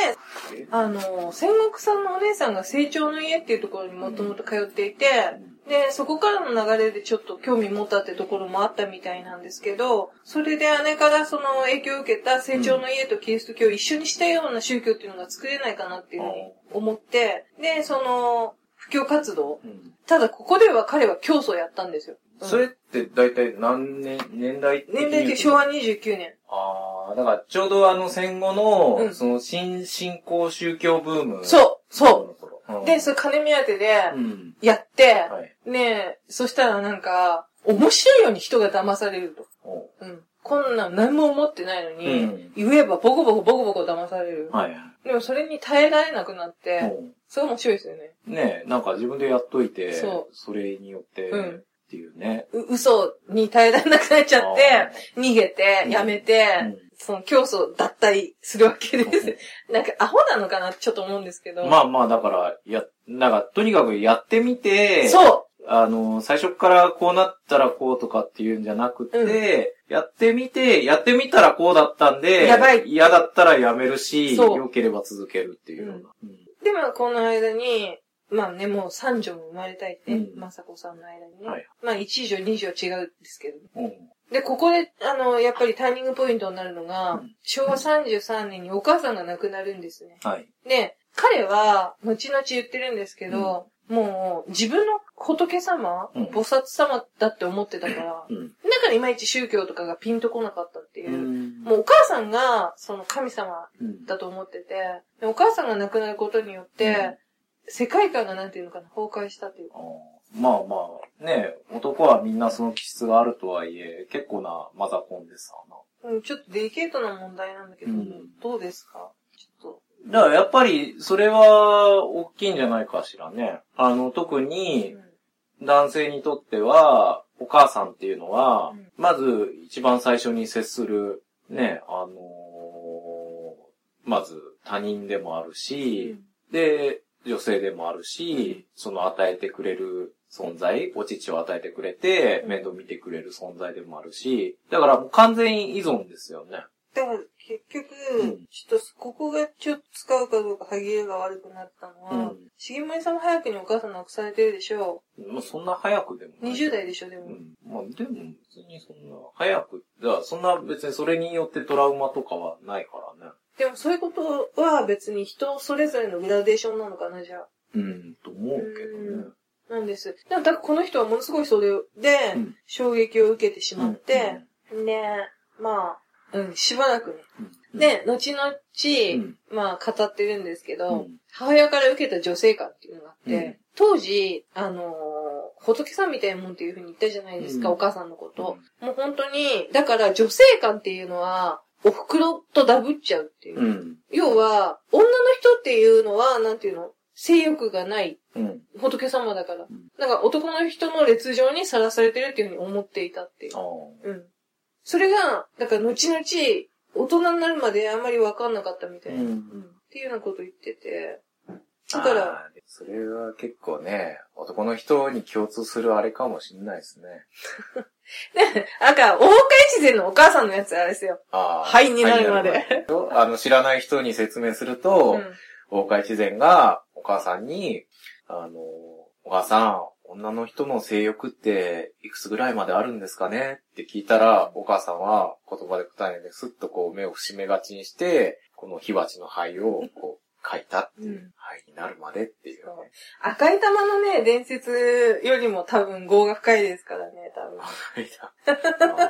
あの、戦国さんのお姉さんが成長の家っていうところにもともと通っていて、で、そこからの流れでちょっと興味持ったってところもあったみたいなんですけど、それで姉からその影響を受けた成長の家とキリスト教を一緒にしたような宗教っていうのが作れないかなっていうふうに思って、で、その、布教活動。うんただここでは彼は教祖をやったんですよ。うんそれって大体何年、年代年齢的昭和29年。ああ、だからちょうどあの戦後の、うんその新信仰宗教ブーム。そう、そう。うん。で、それ金目当てでうん。やって、はい。ねえ、そしたらなんか、面白いように人が騙されると。おうん。こんなん何も思ってないのに、うん言えばボコボコボコボコ騙される。はい。でもそれに耐えられなくなって、おそれ面白いですよね。ねえ、なんか自分でやっといて、そそれによって、うんっていうね。う嘘に耐えられなくなっちゃって、逃げて、うんやめて、うんその競争脱退するわけです。なんかアホなのかなってちょっと思うんですけど。まあまあ、だから、や、なんか、とにかくやってみて、そあの、最初からこうなったらこうとかっていうんじゃなくて、うんやってみて、やってみたらこうだったんで、やばい嫌だったらやめるし、良ければ続けるっていうような。で、まあ、この間に、まあね、もう三女も生まれたいって、うんまさこさんの間にね。はいまあ、一女、二女は違うんですけど。うんうんで、ここで、あの、やっぱりターニングポイントになるのが、うん昭和33年にお母さんが亡くなるんですね。はい。で、彼は、後々言ってるんですけど、もう、自分の仏様、うん菩薩様だって思ってたから、うん。だからいまいち宗教とかがピンとこなかったっていう。うんもうお母さんが、その神様うんだと思ってて、でお母さんが亡くなることによって、世界観がなんていうのかな、崩壊したっていうか。まあまあ、ね、男はみんなその気質があるとはいえ、結構なマザコンでさな。うん、ちょっとデリケートな問題なんだけど、うんどうですか？ちょっだからやっぱり、それは、大きいんじゃないかしらね。あの、特と。にう、ん男性にとっては、お母さんっていうのは、うんまず一番最初に接する、ね、あのーまず他人でもあるし、で、女性でもあるし、その与えてくれる存在、お乳を与えてくれて、うん面倒見てくれる存在でもあるし、だからもう完全依存ですよね。だから結局、うんちょっとここがちょっと使うかどうか歯切れが悪くなったのは、うん重森さんも早くにお母さん亡くされてるでしょ？もうそんな早くでもう。ない。20代でしょ、でも。うん。まあでも別にそんな、早く、だからそんな別にそれによってトラウマとかはないからね。でもそういうことは別に人それぞれのグラデーションなのかな、じゃあ。うん、と思うけどね。なんです。でも、だからこの人はものすごいそれでうん、衝撃を受けてしまって、で、まあ、うん、しばらくね。うん、で、後々、うんまあ、語ってるんですけど、うん母親から受けた女性感っていうのがあって、うん当時、あのー仏さんみたいなもんっていう風に言ったじゃないですか、うんお母さんのこと。もう本当に、だから女性感っていうのは、お袋とダブっちゃうっていう。うん。要は、女の人っていうのは、なんていうの？性欲がないうん。仏様だから。んだから男の人の劣情にさらされてるっていうふうに思っていたっていうあ。あ。うん。それが、だから後々、大人になるまであんまり分かんなかったみたいな。うんっていうようなこと言ってて。だから、あー、それは結構ね、男の人に共通するあれかもしれないですね。で、なんか、大岡越前のお母さんのやつあれですよ。ああ。灰になるまで灰になるまであの、知らない人に説明すると、うん。大岡越前がお母さんに、あの、お母さん、女の人の性欲っていくつぐらいまであるんですかね？って聞いたら、お母さんは言葉で答えでスッとこう目を伏し目がちにして、この火鉢の灰をこう書いたっていう、うん灰になるまでっていうそうね。赤い玉のね、伝説よりも多分業が深いですからね、多分。灰だ。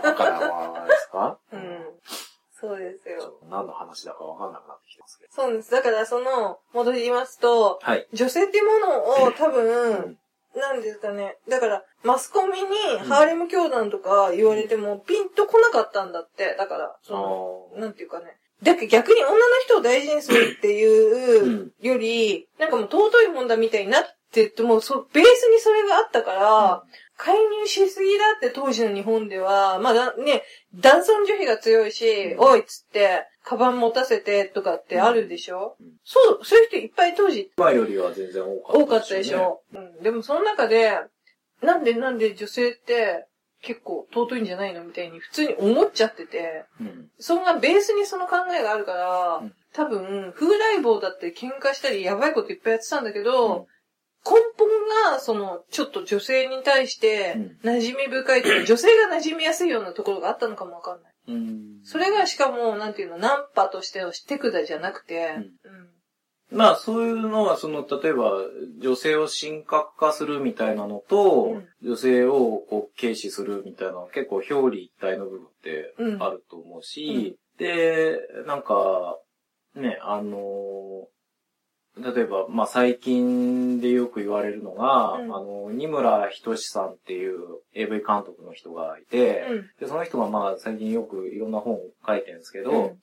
あ赤玉ですか？うん。そうですよ。と何の話だかわかんなくなってきてますけど。そうです。だからその、戻りますと、はい。女性っていうものを多う分ん、なんですかね。だから、マスコミにハーレム教団とか言われてもピンとこなかったんだって。だから、その、あなんていうかね。だけど逆に女の人を大事にするっていうより、なんかもう尊いもんだみたいになってって、もうそ、ベースにそれがあったから、介入しすぎだって当時の日本では、まあだね、男尊女卑が強いし、うん。おいっつって、カバン持たせてとかってあるでしょ、うん。そう、そういう人いっぱい当時今よりは全然多かった、多かったでしょ、うん。でもその中で、なんでなんで女性って結構尊いんじゃないのみたいに普通に思っちゃってて、うん。そんなベースにその考えがあるから、うん。多分、風来坊だって喧嘩したりやばいこといっぱいやってたんだけど、うん根本が、その、ちょっと女性に対してう、馴染み深いというか、女性が馴染みやすいようなところがあったのかもわかんない。うん。それがしかも、なんていうの、ナンパとしての手札じゃなくて、うん。うん。まあそういうのは、その、例えば、女性を神格化するみたいなのと、うん。女性をこう軽視するみたいな結構表裏一体の部分ってうん。あると思うし、で、なんか、ね、あの、例えば、まあ最近でよく言われるのが、うん。あの、二村仁さんっていう AV 監督の人がいて、うん。で、その人がまあ最近よくいろんな本を書いてるんですけど、うん。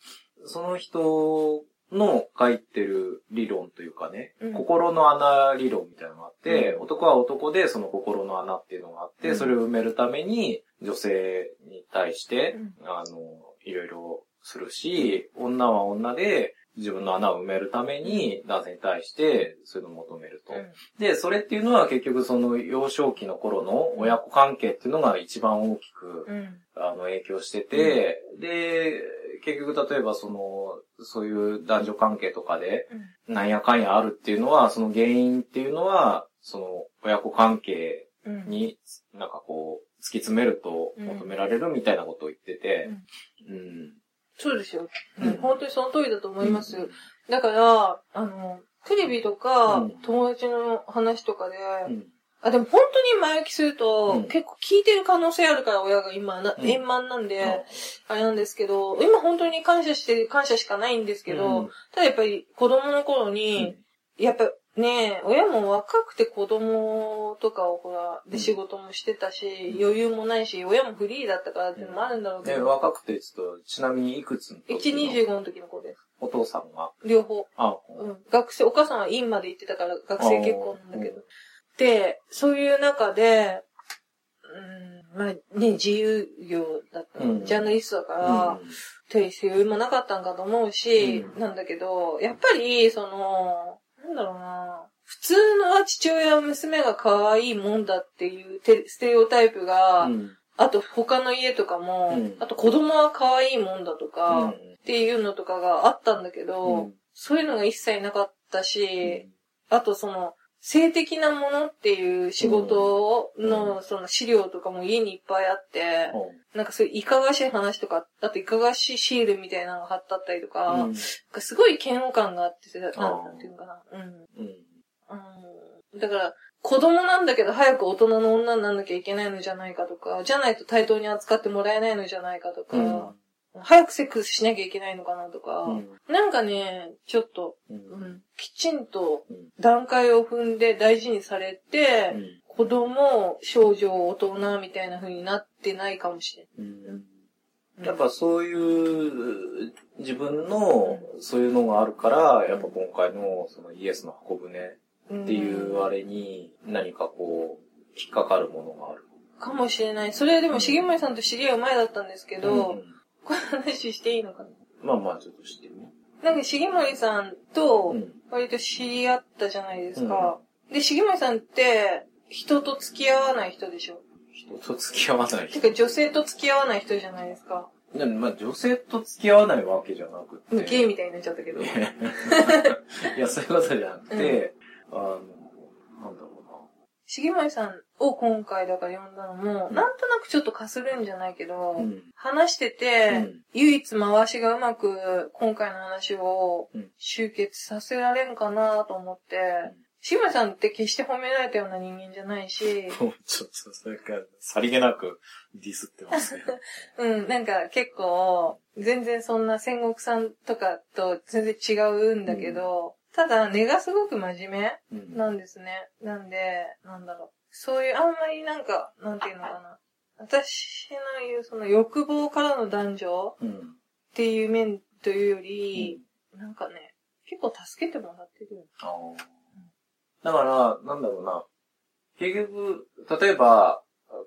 その人の書いてる理論というかね、うん。心の穴理論みたいなのがあって、うん。男は男でその心の穴っていうのがあって、うん。それを埋めるために女性に対して、うん。あの、いろいろするし、女は女で自分の穴を埋めるために男性に対してそういうのを求めると。うんで、それっていうのは結局その幼少期の頃の親子関係っていうのが一番大きく、うん。あの、影響してて、で、結局例えばその、そういう男女関係とかで、なんやかんやあるっていうのは、その原因っていうのは、その、親子関係うん。に、なんかこう、突き詰めると求められるみたいなことを言ってて、うん。そうですよ。うん。本当にその通りだと思います。だから、あの、テレビとか、うん。友達の話とかで、うん。あ、でも本当に前置きすると、うん。結構聞いてる可能性あるから親が今な、うん。円満なんで、あれなんですけど、今本当に感謝してる、感謝しかないんですけど、うん。ただやっぱり子供の頃に、やっぱね、親も若くて子供とかをほら、うんで仕事もしてたし、余裕もないし、親もフリーだったからっていうのもあるんだろうけで、ど、若くて、ちょっと、ちなみにいくつの時の1、25の時の子です。お父さんが、両方。あ、うん。学生、お母さんは院まで行ってたから学生結婚なんだけど。で、そういう中で、うん、まあね、自由業だった、うんジャーナリストだから、という余裕もなかったんかと思うし、うんなんだけど、やっぱり、その、なんだろうな、普通の父親、娘が可愛いもんだっていうテステレオタイプが、うん。あと他の家とかも、うん。あと子供は可愛いもんだとか、うん。っていうのとかがあったんだけど、うん。そういうのが一切なかったし、あとその、性的なものっていう仕事の、その資料とかも家にいっぱいあって、なんかそういういかがわしい話とか、あといかがわしいシールみたいなのが貼ってあったりとか、かすごい嫌悪感があって、なんていうのかな。うん。うん。うんだから、子供なんだけど早く大人の女になんなきゃいけないのじゃないかとか、じゃないと対等に扱ってもらえないのじゃないかとか、うん早くセックスしなきゃいけないのかなとか、うん。なんかね、ちょっと、ううん。ん、きちんとうん。段階を踏んで大事にされて、うん。子供、少女、大人みたいな風になってないかもしれうん。ない。やっぱそういう自分のそういうのがあるから、やっぱ今回のそのイエスの箱舟っていうあれに何かこう、引っかかるものがある。かもしれない。それでも、重森さんと知り合う前だったんですけど、うんこの話していいのかな？まあまあちょっとしてみ。なんか重森さんとうん割と知り合ったじゃないですか。で、重森さんって人と付き合わない人でしょ？人と付き合わないて人。か女性と付き合わない人じゃないですか。でもまあ女性と付き合わないわけじゃなくて。ゲイみたいになっちゃったけど。いや、そういうことじゃなくて、あの、なんだろ重森さんを今回だから呼んだのも、うんなんとなくちょっとかするんじゃないけど、うん。話してて、うん唯一回しがうまく今回の話をうん集結させられんかなと思って、重森さんって決して褒められたような人間じゃないし、もうちょっと、それから、さりげなくディスってますね。うん、なんか結構、全然そんな戦国さんとかと全然違うんだけど、ただ根がすごく真面目うんなんですね。なんで、なんだろう。そういう、あんまりなんか、なんていうのかな。私の言う、その欲望からの男女うん。っていう面というより、なんかね、結構助けてもらってるよ。あーだから、なんだろうな。結局、例えば、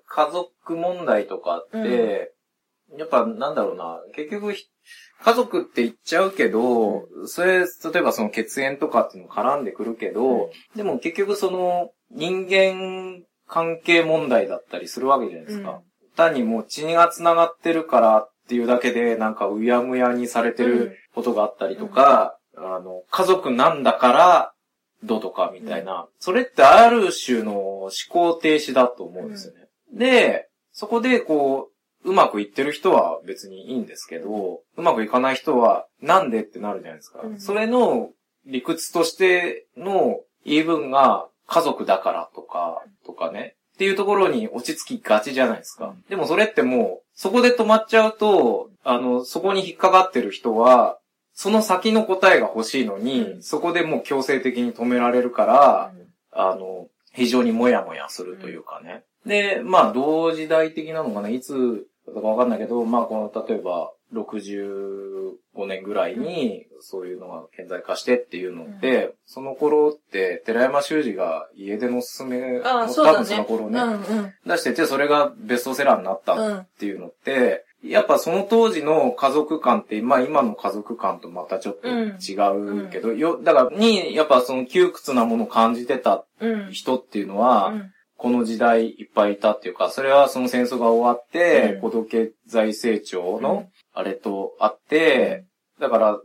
家族問題とかって、やっぱなんだろうな。結局、ひ家族って言っちゃうけど、それ、例えばその血縁とかっていうのも絡んでくるけど、でも結局その人間関係問題だったりするわけじゃないですか。単にもう血が繋がってるからっていうだけで、なんかうやむやにされてることがあったりとか、あの、家族なんだから、どうとかみたいな、それってある種の思考停止だと思うんですよね。で、そこでこう、うまくいってる人は別にいいんですけど、うまくいかない人はなんでってなるじゃないですか。うんそれの理屈としての言い分が家族だからとか、とかね。っていうところに落ち着きがちじゃないですか。でもそれってもう、そこで止まっちゃうと、あの、そこに引っかかってる人は、その先の答えが欲しいのに、うんそこでもう強制的に止められるから、あの、非常にもやもやするというかね。で、まあ、同時代的なのかな、いつだかわかんないけど、まあ、この、例えば、65年ぐらいに、そういうのが顕在化してっていうのって、その頃って、寺山修司が家出のおすすめを、ああ。多分その頃ね、うんうん。出してて、それがベストセラーになったうん。っていうのって、やっぱその当時の家族観って、まあ今の家族観とまたちょっと違うけど、よ、だからに、やっぱその窮屈なものを感じてたうん。人っていうのは、うんこの時代いっぱいいたっていうか、それはその戦争が終わって、うん。高度経済成長うん。のあれとあって、だから、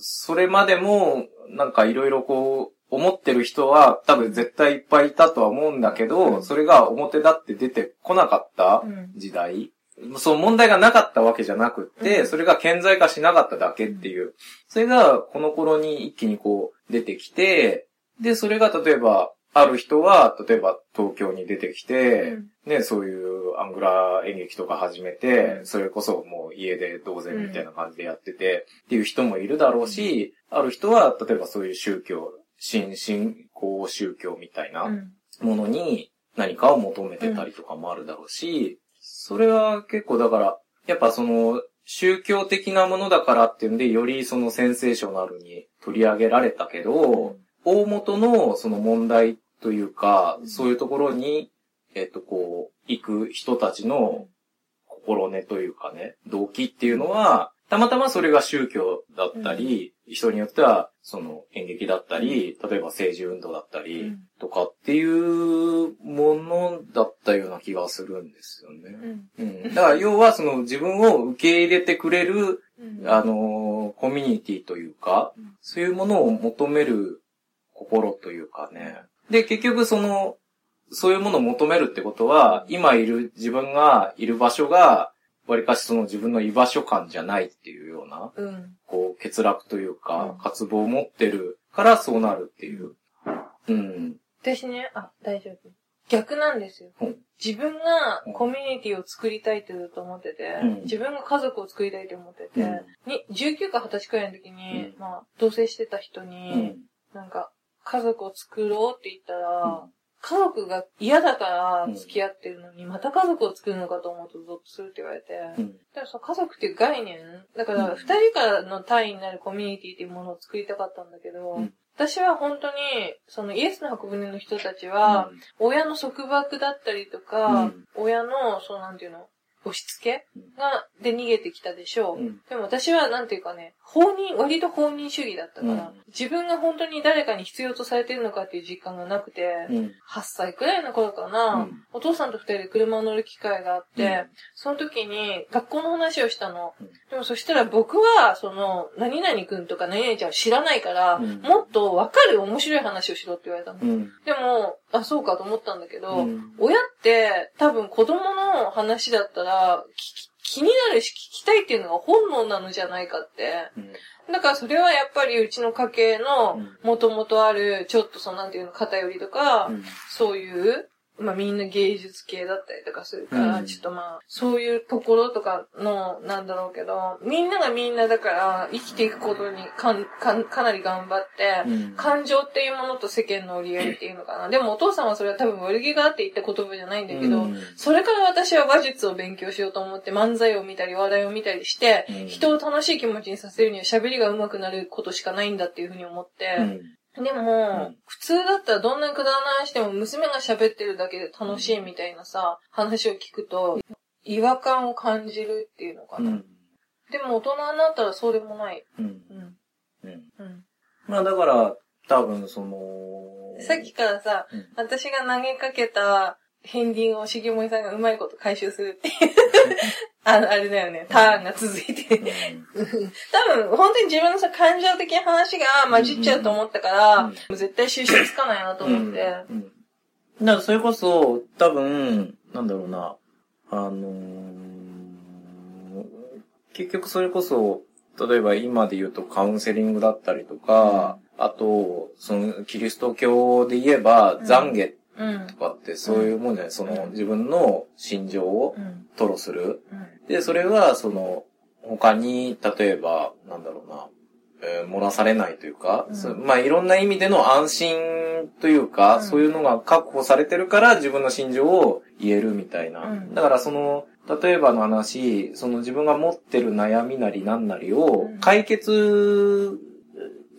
それまでも、なんかいろいろこう、思ってる人は多分絶対いっぱいいたとは思うんだけど、うん。それが表立って出てこなかったうん。時代、そう問題がなかったわけじゃなくって、うん。それが顕在化しなかっただけっていう。それがこの頃に一気にこう出てきて、で、それが例えば、ある人は、例えば東京に出てきて、ね、そういうアングラ演劇とか始めて、うん。それこそもう家で同然みたいな感じでやってて、っていう人もいるだろうし、ある人は、例えばそういう宗教、新信仰宗教みたいな、うん。ものに何かを求めてたりとかもあるだろうし、それは結構だから、やっぱその宗教的なものだからっていうんで、よりそのセンセーショナルに取り上げられたけど、大元のその問題というか、そういうところに、えっとこう、行く人たちの心根というかね、動機っていうのは、たまたまそれが宗教だったり、人によっては、その演劇だったり、例えば政治運動だったり、うんとかっていうものだったような気がするんですよね。うん。だから要はその自分を受け入れてくれる、うんあのーコミュニティというかうん、そういうものを求める心というかね。で、結局その、そういうものを求めるってことは、今いる自分がいる場所が、わりかしその自分の居場所感じゃないっていうような、うん。こう、欠落というかうん、渇望を持ってるからそうなるっていう。うん。私ね、あ、大丈夫。逆なんですようん。自分がコミュニティを作りたいってずっと思ってて、うん自分が家族を作りたいって思ってて、うんに19か20歳くらいの時に、うんまあ、同棲してた人うに、ん。なんか、家族を作ろうって言ったら、うん。家族が嫌だから付き合ってるのに、また家族を作るのかと思うとゾッとするって言われて、うん。でもその家族っていう概念、だからうん。二人からの単位になるコミュニティっていうものを作りたかったんだけど、うん。私は本当に、そのイエスの箱舟の人たちは、親の束縛だったりとか、うん。親の、そうなんていうの、押し付けうんが、で逃げてきたでしょう。うんでも私はなんていうかね、放任、割と放任主義だったから、うん自分が本当に誰かに必要とされてるのかっていう実感がなくて、うん。8歳くらいの頃かな、うんお父さんと二人で車を乗る機会があって、うんその時に学校の話をしたの。うんでもそしたら僕は、その、何々くんとか何々ちゃんを知らないから、うんもっとわかる面白い話をしろって言われたの。うん。でも、あ、そうかと思ったんだけど、うん。親って多分子供の話だったら、き気になるし聞きたいっていうのが本能なのじゃないかって。だからそれはやっぱりうちの家系のうん。元々ある、ちょっとそのなんていうの、偏りとか、うん。そういう、まあみんな芸術系だったりとかするから、うん。ちょっとまあ、そういうところとかの、なんだろうけど、みんながみんなだから、生きていくことにかんかんかなり頑張って、うん。感情っていうものと世間の折り合いっていうのかな。でもお父さんはそれは多分悪気があって言った言葉じゃないんだけど、うん。それから私は話術を勉強しようと思って漫才を見たり話題を見たりして、うん。人を楽しい気持ちにさせるには喋りが上手くなることしかないんだっていうふうに思って、うんでも、うん普通だったらどんなくだらない話でも娘が喋ってるだけで楽しいみたいなさ、話を聞くと、違和感を感じるっていうのかな。うんでも大人になったらそうでもない。うんうん。うんうん。まあだから、多分その、さっきからさ、うん私が投げかけた片鱗を重森さんがうまいこと回収するっていう。ああれだよね。ターンが続いて。多分、本当に自分のさ、感情的な話が混じっちゃうと思ったから、うんもう絶対収集つかないなと思って。うんうんだからそれこそ、多分、なんだろうな、あのー結局それこそ、例えば今で言うとカウンセリングだったりとか、あと、その、キリスト教で言えば、うん懺悔うん。とかってそういうもんじゃない、その、うん自分の心情をうん。吐露する。うん。で、それは、その、他に、例えば、なんだろうな、えー漏らされないというか、うん。まあ、いろんな意味での安心というか、うん。そういうのが確保されてるから自分の心情を言えるみたいな。うん。だから、その、例えばの話、その自分が持ってる悩みなりなんなりをうん。解決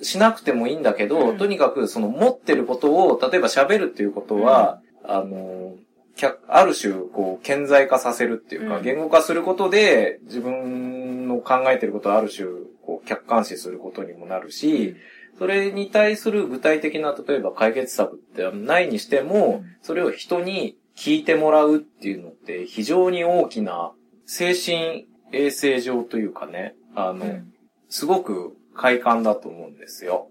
しなくてもいいんだけど、うん。とにかくその持ってることを、例えば喋るっていうことは、あの、客ある種、こう、顕在化させるっていうか、うん。言語化することで、自分の考えてることをある種、こう、客観視することにもなるし、それに対する具体的な、例えば解決策ってないにしても、うん。それを人に聞いてもらうっていうのって非常に大きな精神衛生上というかね、あの、うん。すごく快感だと思うんですよ。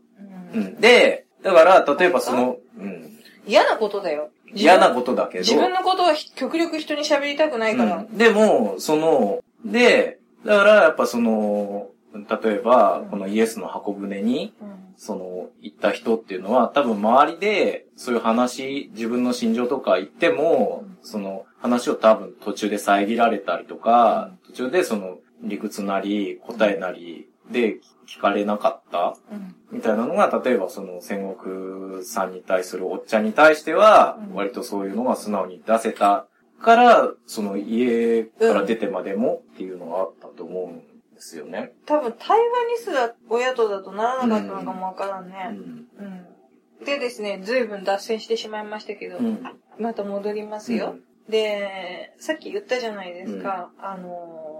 ううんん。で、だから、例えばその、うん、嫌なことだよ。嫌なことだけど、自分のことはひ極力人に喋りたくないから。うんでも、その、で、だからやっぱその、例えばうん、このイエスの箱舟に、うんその、行った人っていうのは、多分周りで、そういう話、自分の心情とか言っても、うんその、話を多分途中で遮られたりとか、途中でその、理屈なり、答えなりで聞かれなかった、うんみたいなのが、例えばその戦国さんに対するおっちゃんに対してはう、ん割とそういうのが素直に出せたから、その家から出てまでもっていうのがあったと思うんですよね。多分対話にすら親とだとならなかったのかもわからんうね。ん。うん。でですね、ずいぶん脱線してしまいましたけど、うん。また戻りますよ。で、さっき言ったじゃないですか、あの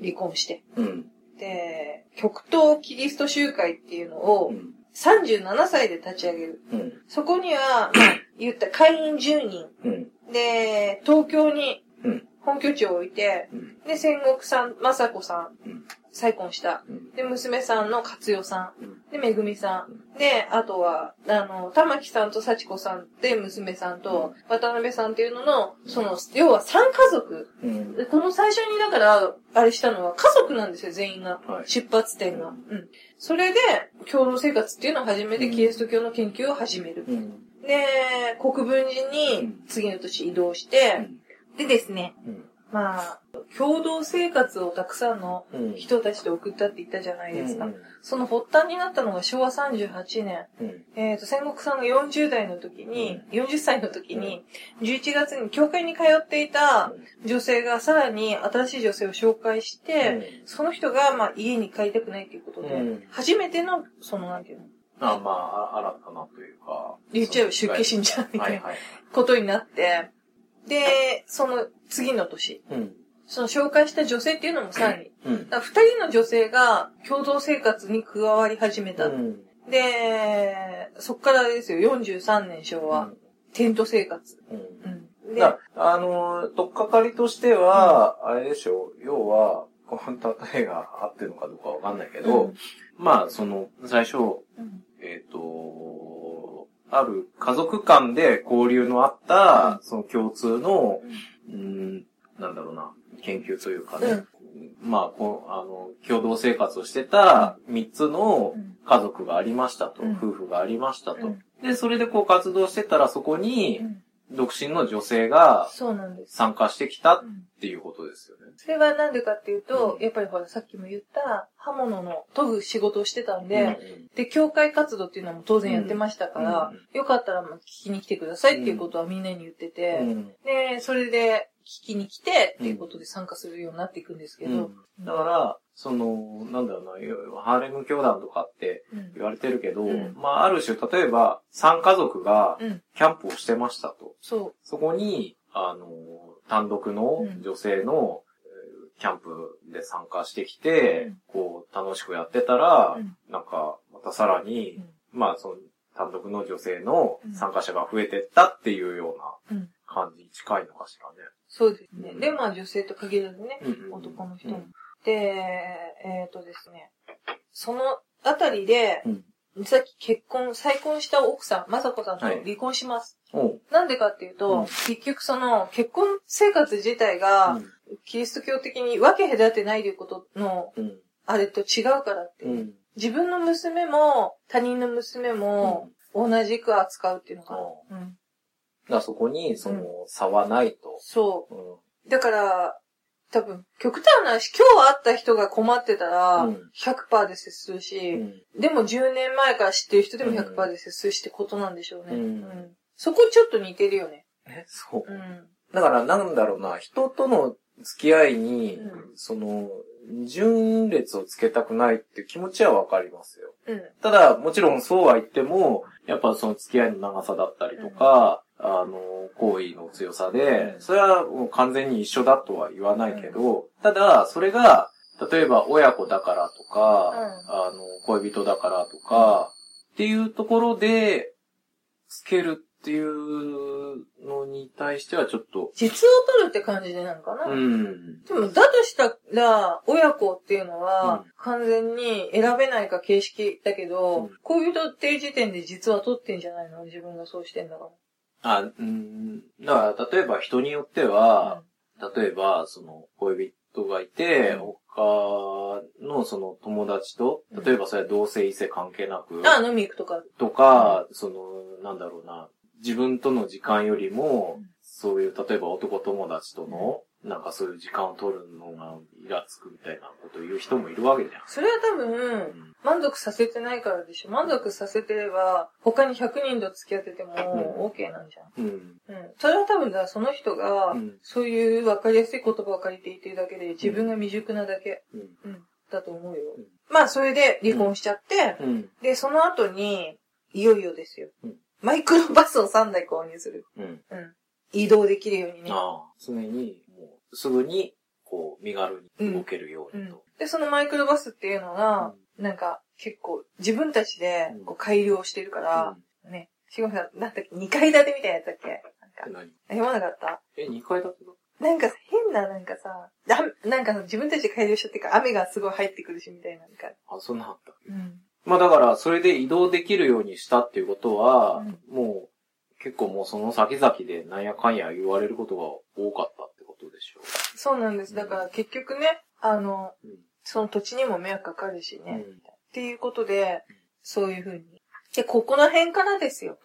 ー離婚して。うん。で、極東キリスト集会っていうのをうん。37歳で立ち上げる。うん。そこには、まあ、言った会員10人。うん。で、東京にうん。本拠地を置いて、うん。で、戦国さん、雅子さん。再婚した。うん。で、娘さんの勝代さうんん。で、めぐみさん。で、あとは、あの、玉木さんと幸子さんで、娘さんと、渡辺さんっていうのの、その、要は3家族。この最初に、だから、あれしたのは家族なんですよ、全員が。はい出発点が。うん。それで、共同生活っていうのを始めて、うんキリスト教の研究を始める。うん。で、国分寺うにん次の年移動して、でですね、うん。まあ、共同生活をたくさんのうん。人たちと送ったって言ったじゃないですか。うん。その発端になったのが昭和38年。うん。えっ、と、戦国さんが40代の時に、40歳の時に、11月に教会に通っていた女性がさらに新しい女性を紹介して、その人が、まあ、家に帰りたくないということで、うん初めての、その、なんていうの、あ、まあ、あ新たなというか。言っちゃう出家信者みたいな。ことになって、で、その次の年、うん。その紹介した女性っていうのもさらに、うん。人の女性が共同生活に加わり始めた。うん。で、そっからですよ、43年昭和、テント生活。うん。うん。で、だあの、とっかかりとしては、あれでしょう、要は、この例えが合ってるのかどうかわかんないけど、うんまあ、その、最初、うんえっ、と、ある家族間で交流のあった、その共通の、うん、なんだろうな、研究というかね、まあ、こう、あの、共同生活をしてた三つのうん。家族がありましたと、うん。夫婦がありましたと、うん。で、それでこう活動してたらそこにう、ん独身の女性がそうなんです。参加してきたっうんていうことですよね。それはなんでかっていうと、うんやっぱりほら、さっきも言った刃物の研ぐ仕事をしてたんで、うんで、教会活動っていうのも当然やってましたから、うんよかったらまあ聞きに来てくださいっていうことはみんなに言ってて、うんで、それで聞きに来てっていうことで参加するようになっていくんですけど、うん。だから、その、なんだろうな、ハーレム教団とかってうん。言われてるけど、うん。まあ、ある種、例えば、3家族がうん。キャンプをしてましたと。そそこに、あの、単独の女性の、えーキャンプで参加してきて、うん。こう、楽しくやってたら、うん。なんか、またさらに、うん。まあ、その、単独の女性のうん。参加者が増えてったっていうようなうん。感じに近いのかしらね。う。そうですね。うんで、まあ女性と限らずね、うんうん男の人も。うんで、えっ、とですね、そのあたりで、うんさっき結婚、再婚した奥さん、雅子さんとはい離婚します。おうなんでかっていうと、うん結局その結婚生活自体が、キリスト教的に分け隔てないということの、うん。あれと違うからって。うん。自分の娘も他人の娘も同じく扱うっていうのかな。うん。だからそこに、その、差はないと。そう。うん。だから、多分、極端な話、今日会った人が困ってたらうん、100%で接するし、うんでも10年前から知ってる人でもうん100%で接するしってことなんでしょうね。うんそこちょっと似てるよね。ね、そう。うん。だから、なんだろうな、人との付き合いに、うんその、順列をつけたくないっていう気持ちはわかりますよ。うん。ただ、もちろんそうは言っても、やっぱその付き合いの長さだったりとか、あの、行為の強さで、それはもう完全に一緒だとは言わないけど、ただ、それが、例えば親子だからとか、あの、恋人だからとか、っていうところで、つけるっていうのに対してはちょっと、実を取るって感じでなのかな、うん。でも、だとしたら、親子っていうのは、完全に選べないか形式だけど、うん。恋人っていう時点で実は取ってんじゃないの？自分がそうしてんだかあ、うん。だから、例えば人によってら。は、例えば、その、恋人がいて、うん。他のその友達と、例えばそれは同性異性関係なくうん、、あ、飲み行くとか。とか、その、なんだろうな、自分との時間よりもうん、そういう、例えば男友達との、なんかそういう時間を取るのがイラつくみたいなことを言う人もいるわけじゃん。それは多分、うん満足させてないからでしょ。満足させてれば、他に100人と付き合ってても、OK なんじゃん。うん。うん。それは多分だ、その人が、うんそういう分かりやすい言葉を借りて言ってるだけで、自分が未熟なだけ、うん。うん、だと思うよ。うんまあ、それで離婚しちゃって、うん。で、その後に、いよいよですよ。うんマイクロバスを3台購入する。うん。うん。移動できるようにね。ああ、常に、もう、すぐに、こう、身軽に動けるよううんにと。。で、そのマイクロバスっていうのが、なんか、結構、自分たちでこう改良してるから、ね。しごみさん、なんだっけ、2階建てみたいなやつだっけ？なんか、何？読まなかった？え、2階建てだ？なんか変な、なんかさ、だなんか自分たちで改良しちゃってから雨がすごい入ってくるしみたいな。なんかあ、そんなあった。うん。まあだから、それで移動できるようにしたっていうことは、うんもう、結構もうその先々でなんやかんや言われることが多かったってことでしょそうなんです。だから結局ね、あの、う。その土地にも迷惑かかるしね。うんっていうことで、そういうふうに。で、ここら辺からですよ。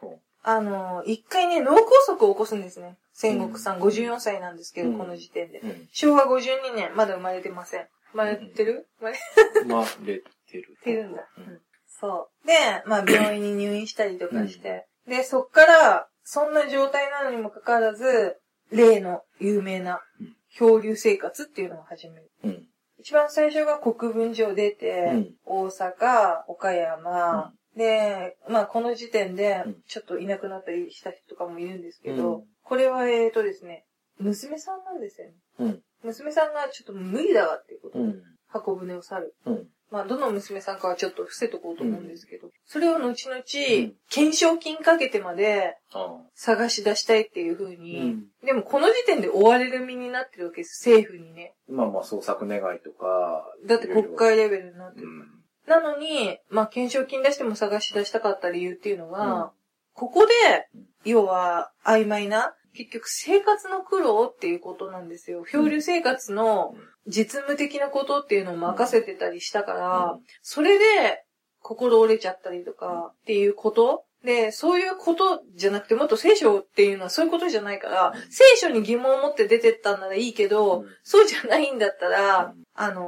あの、一回ね、脳梗塞を起こすんですね。戦国さん、うん54歳なんですけど、うんこの時点で。うん。昭和52年、まだ生まれてません。生まれてる？生まれまあ、れてる。てるんだ。ううんんそう。で、まあ、病院に入院したりとかして。で、そっから、そんな状態なのにもかかわらず、例の有名なうん漂流生活っていうのを始める。うん。一番最初が国分寺を出て、うん大阪、岡山、で、まあこの時点でうん、ちょっといなくなったりした人とかもいるんですけど、うんこれはえーとですね、娘さんなんですよね。うん。娘さんがちょっと無理だわっていうことで、うん。箱舟を去る。うん。まあどの娘さんかはちょっと伏せとこうと思うんですけど、それを後々、ん懸賞金かけてまであ探し出したいっていう風あ。に、うん。でもこの時点で追われる身になってるわけです、政府にね。まあまあ、捜索願いとか。だって国会レベルになってる。うん。なのに、まあ、懸賞金出しても探し出したかった理由っていうのは、うんここでうん、要は、曖昧な、結局生活の苦労っていうことなんですよ。漂流生活の実務的なことっていうのを任せてたりしたから、うん。それで心折れちゃったりとかっていうこと。で、そういうことじゃなくて、もっと聖書っていうのはそういうことじゃないから、聖書に疑問を持って出てったんならいいけど、うん。そうじゃないんだったら、うん。あの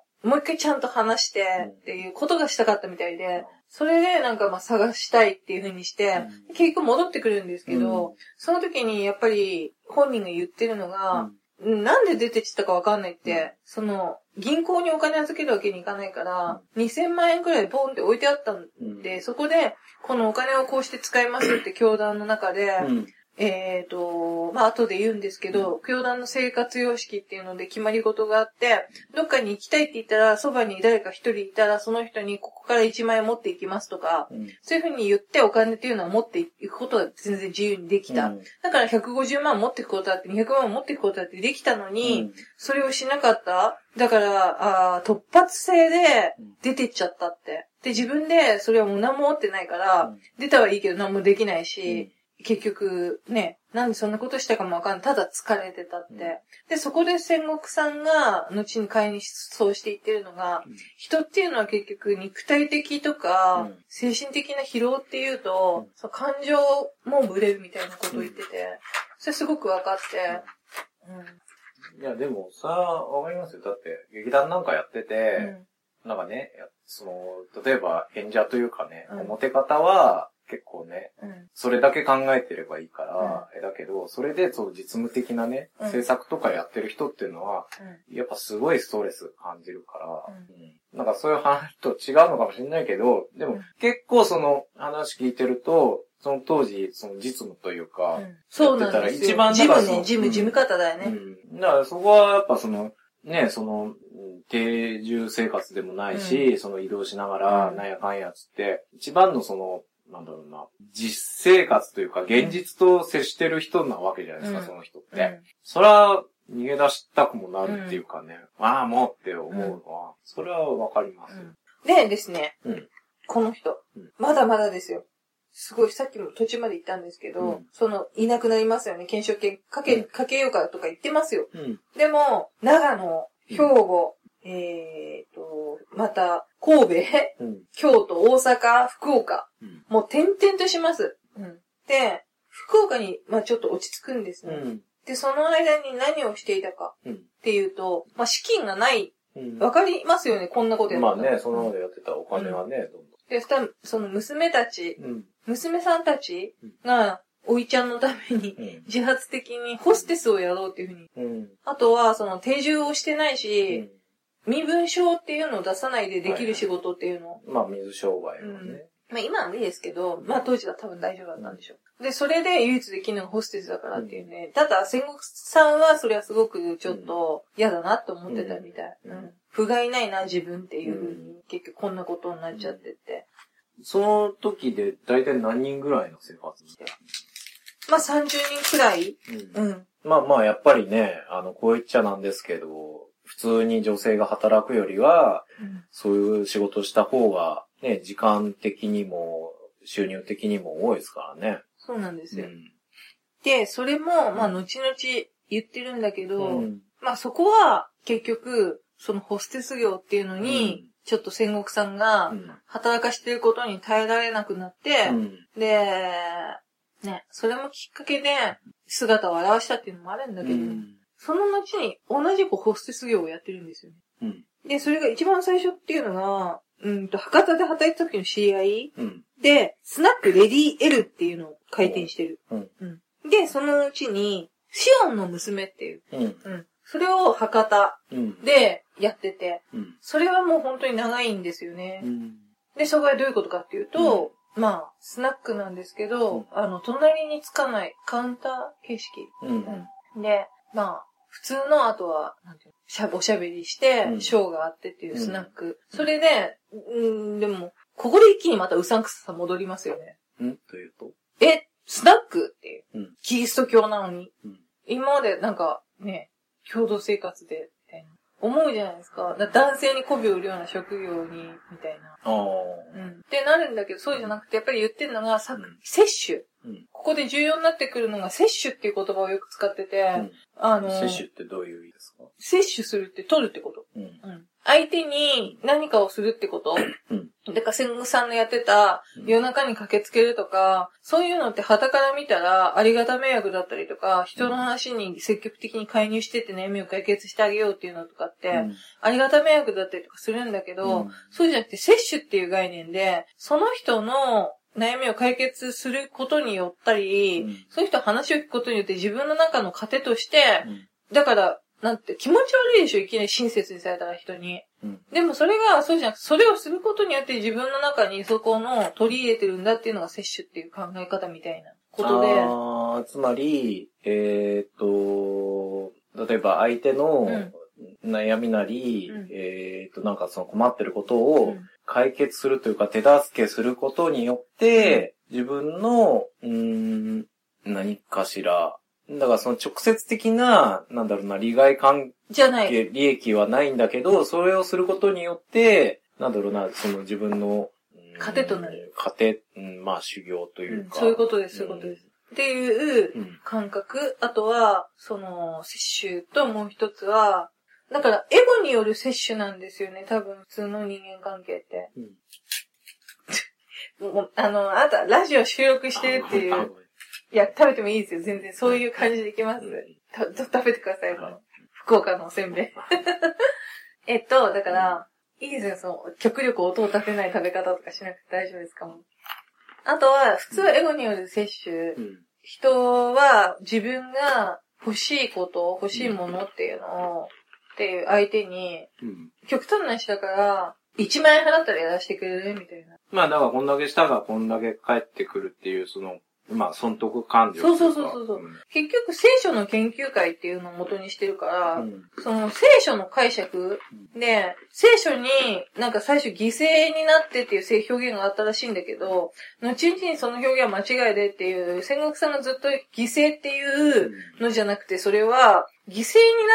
ーもう一回ちゃんと話してっていうことがしたかったみたいで、それでなんかまあ探したいっていう風にして、結局戻ってくるんですけど、うん。その時にやっぱり本人が言ってるのが、なんで出てっちゃったかわかんないって、うん。その、銀行にお金預けるわけにいかないから、2000万円くらいボンって置いてあったんうん。で、そこで、このお金をこうして使いますって教団の中で、うん。えっ、と、まあ、後で言うんですけど、教団の生活様式っていうので決まり事があって、どっかに行きたいって言ったら、そばに誰か一人いたら、その人にここから1万円持っていきますとか、うん。そういうふうに言ってお金っていうのは持っていくことが全然自由にできた。だから150万持っていくことだって、200万持っていくことだってできたのに、それをしなかった？だから、あー突発性で出てっちゃったって。で、自分でそれはもう何も持ってないから、出たはいいけど何もできないし、結局ね、なんでそんなことしたかもわかんない。ただ疲れてたって。うん。で、そこで戦国さんが、後に会にそうして言ってるのが、うん。人っていうのは結局肉体的とか、うん。精神的な疲労っていうと、うん。その感情もぶれるみたいなことを言ってて、それすごく分かって、うん。いや、でも、さあ、わかりますよ。だって、劇団なんかやってて、うん。なんかね、やその、例えば演者というかね、うん。表方は結構ね、うん。それだけ考えてればいいから、えだけど、それでその実務的なね、うん制作とかやってる人っていうのは、うん。やっぱすごいストレス感じるから、うんうんなんかそういう話と違うのかもしれないけど、でもうん結構その話聞いてると、その当時、その実務というか、そうなんですよ。やってたら一番ジムね、ジム、うん事務方だよね。うん。だからそこはやっぱその、ね、その、うん定住生活でもないし、その移動しながら、うんなんやかんやつって、一番のその、なんだろうな、実生活というか、現実と接してる人なわけじゃないですか、うん。その人って。うん。それは、逃げ出したくもなるっていうかね、ああ、もうって思うのは、それはわかります。でですね、うん。この人、うん。まだまだですよ。すごい、さっきも途中まで言ったんですけど、うん。その、いなくなりますよね。検証権かけ、かけようかとか言ってますよ。うん。でも、長野、兵庫、えーと、また、神戸、うん。京都、大阪、福岡、うん。もう点々とします。うん。で、福岡に、まあちょっと落ち着くんですね。うん。で、その間に何をしていたかうん。っていうと、まあ資金がない。うん。わかりますよね、こんなことやったらまあね、そのまでやってたお金はね、どんで、ふた、その娘たち。娘さんたちが、おいちゃんのために、うん。自発的にホステスをやろうっていうふうに。うん。あとは、その定住をしてないし、うん身分証っていうのを出さないでできる仕事っていうの？を。まあ、水商売はね。まあ今は無理ですけど、まあ当時は多分大丈夫だったんでしょう。で、それで唯一できるのがホステスだからっていうね。ただ、戦国さんはそれはすごくちょっと嫌だなって思ってたみたい。ううんん。不甲斐ないな、自分っていうふうに、結局こんなことになっちゃってて。その時で大体何人ぐらいの生活してまあ30人くらいうん。まあまあ、やっぱりね、あの、こう言っちゃなんですけど、普通に女性が働くよりは、そういう仕事した方が、ね、時間的にも、収入的にも多いですからね。そうなんですよ。ん。で、それも、まあ後々言ってるんだけど、うん。まあそこは結局、そのホステス業っていうのに、ちょっと戦国さんがうん。働かしてることに耐えられなくなって、うん。で、ね、それもきっかけで姿を現したっていうのもあるんだけど、その後に同じくホステス業をやってるんですよね。うん。で、それが一番最初っていうのが、うんと、博多で働いた時の知り合いうん。で、スナックレディ L っていうのを開店してる。うんうんで、そのうちに、シオンの娘っていう、うん。うん。それを博多うん。でやってて、うん。それはもう本当に長いんですよね。うん。で、そこはどういうことかっていうと、まあ、スナックなんですけど、あの、隣につかないカウンター形式。うん。うん。で、まあ、普通の後は、なんていうのしゃおしゃべりしてう、んショーがあってっていうスナック。それで、うん、でも、ここで一気にまたうさんくささ戻りますよね。うん？というと？え、スナックっていう。うん。キリスト教なのに。うん。今までなんか、ね、共同生活で、みたいな。思うじゃないですか。だ男性に媚びを売るような職業に、みたいな。ああ。うん。ってなるんだけど、そうじゃなくて、やっぱり言ってるのが、さうん摂取。うん。ここで重要になってくるのが、摂取っていう言葉をよく使ってて、うんあの、摂取ってどういう意味ですか？摂取するって取るってこと。うん。うん。相手に何かをするってこと。うん。だから、戦国さんのやってたうん夜中に駆けつけるとか、そういうのって旗から見たらありがた迷惑だったりとか、人の話に積極的に介入してって悩みを解決してあげようっていうのとかって、うんありがた迷惑だったりとかするんだけど、うんそうじゃなくて摂取っていう概念で、その人の悩みを解決することによったり、うん。そういう人の話を聞くことによって自分の中の糧として、うん。だから、なんて気持ち悪いでしょいきなり親切にされたら人に。うん。でもそれが、そうじゃなくて、それをすることによって自分の中にそこの取り入れてるんだっていうのが摂取っていう考え方みたいなことで。ああ、つまり、えーっと、例えば相手の悩みなり、うん。えーっと、なんかその困ってることうをん解決するというか手助けすることによって、自分の、うーん、何かしら、だからその直接的な、なんだろうな、利害関じゃない。係、利益はないんだけど、それをすることによって、なんだろうな、その自分の、うん糧となる。糧、うん、まあ修行というか。うんそういうことです、そういうことです。っていううん。感覚。あとは、その、摂取ともう一つは、だから、エゴによる摂取なんですよね、多分、普通の人間関係って。うん もうあの、あなた、ラジオ収録してるっていう。いや、食べてもいいですよ、全然。そういう感じでいきます。た食べてください、この。福岡のおせんべい。えっと、だから、いいですよ、その、極力音を立てない食べ方とかしなくて大丈夫ですかも。あとは、普通はエゴによる摂取。うん。人は自分が欲しいこと、欲しいものっていうのを、っていう相手に、うん。極端な話だから、1万円払ったらやらせてくれるみたいな。まあだからこんだけしたがこんだけ帰ってくるっていう、その、まあ損得感情。そうそうそうそう結局聖書の研究会っていうのを元にしてるから、うんその聖書の解釈で、聖書になんか最初犠牲になってっていう表現があったらしいんだけど、後々にその表現は間違いでっていう、戦国さんがずっと犠牲っていうのじゃなくて、それは犠牲にな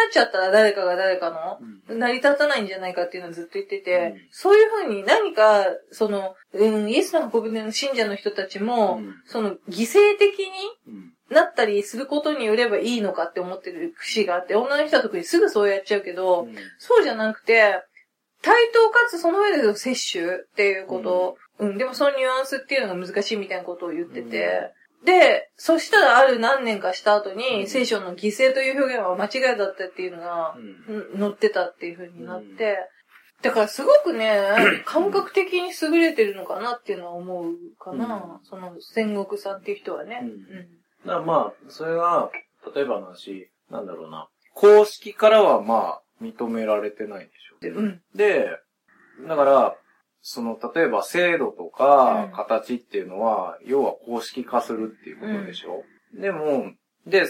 っちゃったら誰かが誰かのうん。成り立たないんじゃないかっていうのをずっと言ってて、うん。そういうふうに何か、その、うん、イエスの箱舟の信者の人たちも、うん。その犠牲的にうん。なったりすることによればいいのかって思ってる節があって、女の人は特にすぐそうやっちゃうけど、そうじゃなくて、対等かつその上での摂取っていうこと、うん、でもそのニュアンスっていうのが難しいみたいなことを言ってて、で、そしたらある何年かした後に、うん聖書の犠牲という表現は間違いだったっていうのが、うんうん載ってたっていう風になって、だからすごくね、感覚的に優れてるのかなっていうのは思うかな。うその戦国さんっていう人はね。うんうんだからまあ、それが、例えばの話、なんだろうな。公式からはまあ、認められてないでしょ。で、だから、その、例えば制度とかうん。形っていうのは、要は公式化するっていうことでしょ？でも、で、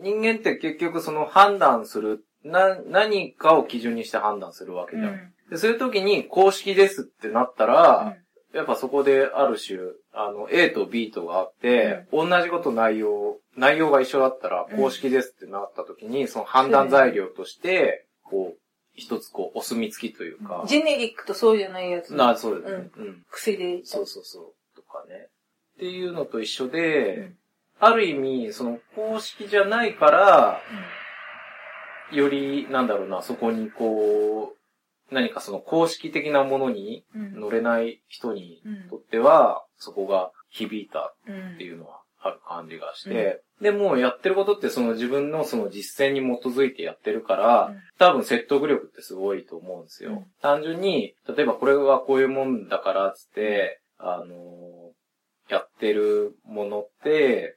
人間って結局その判断する、な、何かを基準にして判断するわけじゃん。うん。でそういう時に公式ですってなったら、やっぱそこである種、あの、A と B とがあって、同じこと内容、内容が一緒だったらうん。公式ですってなった時に、その判断材料として、こう、一つこう、お墨付きというか。ジェネリックとそうじゃないやつ。な、そうですね。うん。薬。そうそうそう。とかね。っていうのと一緒で、うんある意味、その公式じゃないから、より、なんだろうな、そこにこう、何かその公式的なものにうん。乗れない人にうんとっては、そこが響いたうんっていうのはある感じがして、でもやってることってその自分のその実践に基づいてやってるから、うん。多分説得力ってすごいと思うんですよ。うん。単純に、例えばこれはこういうもんだからつって、あのーやってるものって、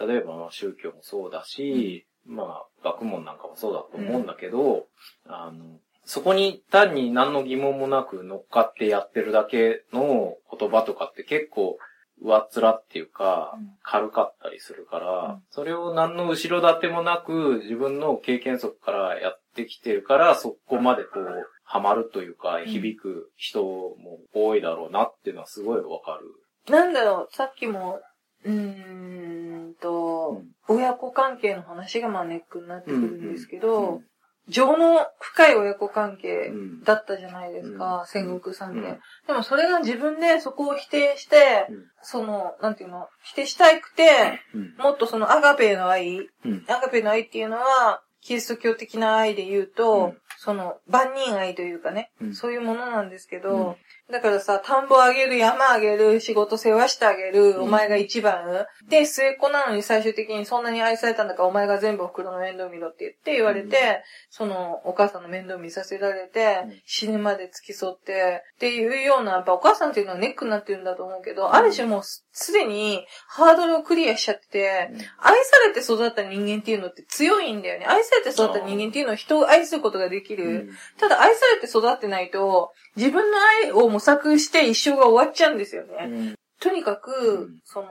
例えばまあ宗教もそうだし、まあ学問なんかもそうだと思うんだけど、あの、そこに単に何の疑問もなく乗っかってやってるだけの言葉とかって結構上っ面っていうかうん、軽かったりするから、うん。それを何の後ろ盾もなく自分の経験則からやってきてるから、そこまでこう、ハマるというか、ん。響く人も多いだろうなっていうのはすごいわかる。なんだろう、さっきも、うーんと、親子関係の話がまあネックになってくるんですけど、うん情の深い親子関係うん。だったじゃないですか、うん。戦国さんって、うん。でもそれが自分でそこを否定して、うん。その、なんていうの、否定したくて、うん。もっとそのアガペの愛、うん。アガペの愛っていうのは、キリスト教的な愛で言うと、うん。その、万人愛というかね、うん。そういうものなんですけど、だからさ、田んぼあげる、山あげる、仕事世話してあげる、うん。お前が一番、で、末っ子なのに最終的にそんなに愛されたんだから、お前が全部お袋の面倒見ろって言って言われて、うん。その、お母さんの面倒見させられて、うん。死ぬまで付き添って、っていうような、やっぱお母さんっていうのはネックになってるんだと思うけど、ある種もうすすでにハードルをクリアしちゃってて、愛されて育った人間っていうのって強いんだよね。愛されて育った人間っていうのは人を愛することができる。ただ愛されて育ってないと、自分の愛を模索して一生が終わっちゃうんですよね。うん。とにかく、うん。その、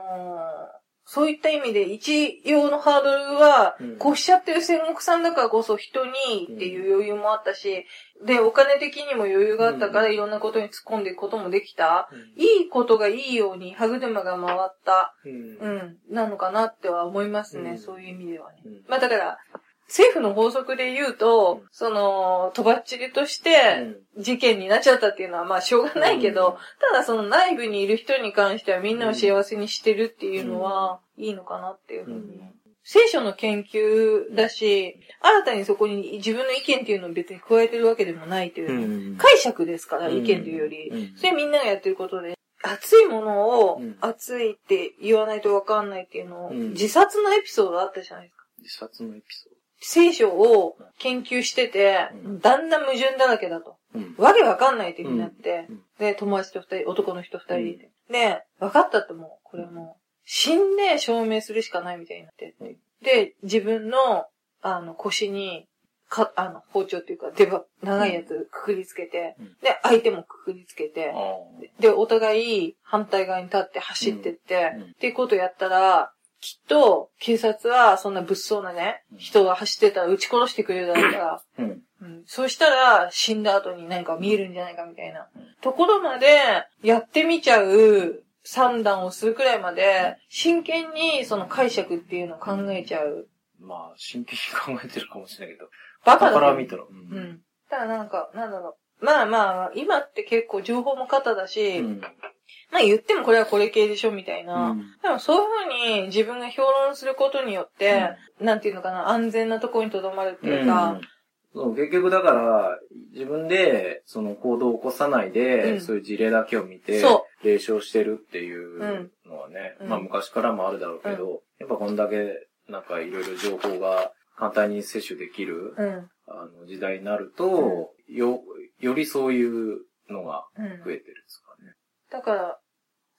そういった意味で一様のハードルはうん、こうしちゃってる戦国さんだからこそ人にっていう余裕もあったし、で、お金的にも余裕があったからいろんなことに突っ込んでいくこともできた。いいことがいいように歯車が回った、うん。うん、なのかなっては思いますね。うん。そういう意味ではね。うん。まあだから、政府の法則で言うと、その、とばっちりとして、事件になっちゃったっていうのはまあしょうがないけど、ただその内部にいる人に関してはみんなを幸せにしてるっていうのは、いいのかなっていうふうに。うん聖書の研究だし、新たにそこに自分の意見っていうのを別に加えてるわけでもないというう、ん。解釈ですから、うん。意見というより。うん。それみんながやってることで、熱いものをうん。熱いって言わないとわかんないっていうのを、うん。自殺のエピソードあったじゃないですか。自殺のエピソ聖書を研究してて、うん。だんだん矛盾だらけだと。わけわかんないってになって、うん。で、友達と二人、男の人二人で。で、分かったってもう、これもう、死んで証明するしかないみたいになって。て。で、自分の、あの、腰にか、あの、包丁っていうか、出刃、長いやつくくりつけて、うん。で、相手もくくりつけて、で、お互い反対側に立って走ってって、うん。うん。っていうことやったら、きっと、警察は、そんな物騒なね、うん人が走ってたら撃ち殺してくれるだろうから、うん。うん、そうしたら、死んだ後に何か見えるんじゃないかみたいなうん。ところまで、やってみちゃう算段をするくらいまで、真剣にその解釈っていうのを考えちゃう。まあ、真剣に考えてるかもしれないけど。バカだから見たら。う。うんん。だなんか、なんだろう。まあまあ、今って結構情報も肩だし、うん。まあ言ってもこれはこれ系でしょみたいな。うん。でもそういうふうに自分が評論することによって、なんていうのかな、安全なところに留まるっていうか、そう結局だから、自分で、その行動を起こさないで、うん。そういう事例だけを見てそ、霊障してるっていうのはね、うん。まあ昔からもあるだろうけど、やっぱこんだけ、なんかいろいろ情報が簡単に摂取できる、うん。あの時代になると、よ、よりそういうのがうん。増えてるんですか？ね。だから、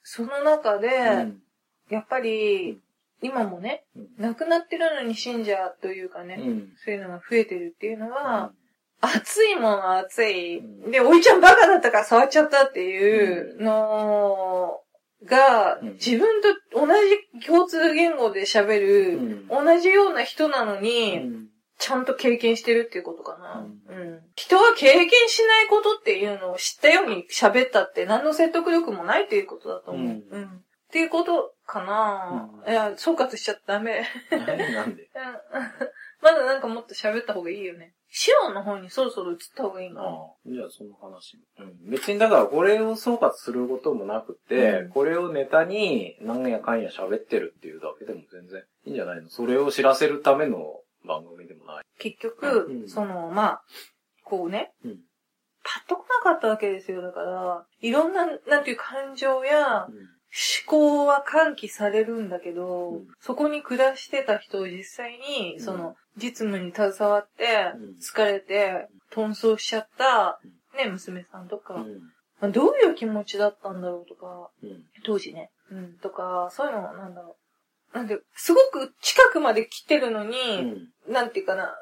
その中で、うん。やっぱり、今もね、うん。亡くなってるのに信者というかね、うん。そういうのが増えてるっていうのは、熱いもんは熱い。うん。で、おいちゃんバカだったから触っちゃったっていうのが、うん。自分と同じ共通言語で喋うる、ん。同じような人なのうに、んちゃんと経験してるっていうことかな。ううん。人は経験しないことっていうのを知ったように喋ったって何の説得力もないっていうことだと思う。うんうん。っていうことかな、うんいや、総括しちゃダメ。何なんで？うんまだなんかもっと喋った方がいいよね。シオンの方にそろそろ移った方がいいな。ああ、じゃあその話。うん。別にだからこれを総括することもなくて、うんこれをネタに何やかんや喋ってるっていうだけでも全然いいんじゃないの？それを知らせるための番組でもない。結局、うんその、まあ、こうね、うん。パッと来なかったわけですよ。だから、いろんな、なんていう感情や思考は喚起されるんだけど、うんそこに暮らしてた人を実際に、うんその、実務に携わってうん、疲れて、遁走しちゃったうん、ね、娘さんとか、うん。まあどういう気持ちだったんだろうとか、うん。当時ね。うん、とか、そういうのはなんだろう。なんで、すごく近くまで来てるのに、うん。なんていうかな、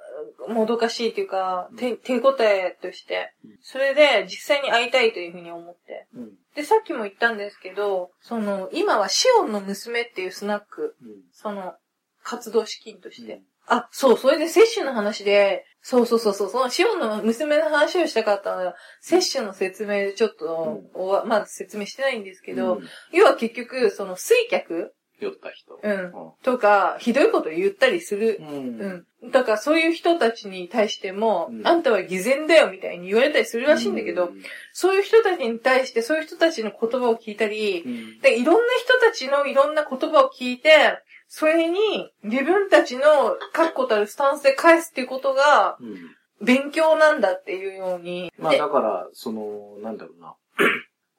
もどかしいっていうか、手、手応えとしてうん、それで実際に会いたいというふうに思って。うん。で、さっきも言ったんですけど、その、今はシオンの娘っていうスナック、その、活動資金として。あ、そう、それで接種の話で、そうそうそうそう、そのシオンの娘の話をしたかったのは、接種の説明でちょっと、おわまだ説明してないんですけど、うん、要は結局、その水客酔った人。うん。とか、ひどいこと言ったりするう。うんん。だからそういう人たちに対しても、うんあんたは偽善だよみたいに言われたりするらしいんだけど、そういう人たちに対して、そういう人たちの言葉を聞いたり、うん。で、いろんな人たちのいろんな言葉を聞いて、それに自分たちの確固たるスタンスで返すっていうことがうん。勉強なんだっていうように。まあでだから、その、なんだろうな。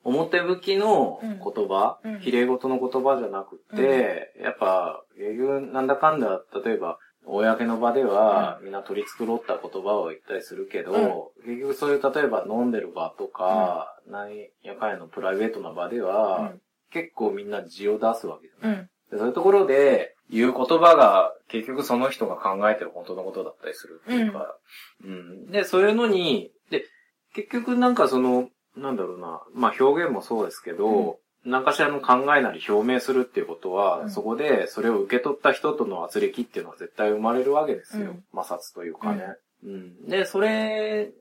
表向きの言葉、うん。うん綺麗事の言葉じゃなくて、やっぱ、結局なんだかんだ、例えば、公の場では、みんな取り繕った言葉を言ったりするけど、結局そういう、例えば飲んでる場とか、なんやかんやのプライベートな場では、結構みんな字を出すわけじゃない。うん。でそういうところで言う言葉が結局その人が考えてる本当のことだったりするっていうか、うん。で、そういうのに、で、結局なんかその、なんだろうな、まあ表現もそうですけど、何かしらの考えなり表明するっていうことは、うん。そこでそれを受け取った人との圧力っていうのは絶対生まれるわけですよ。うん。摩擦というかね。うん。で、それ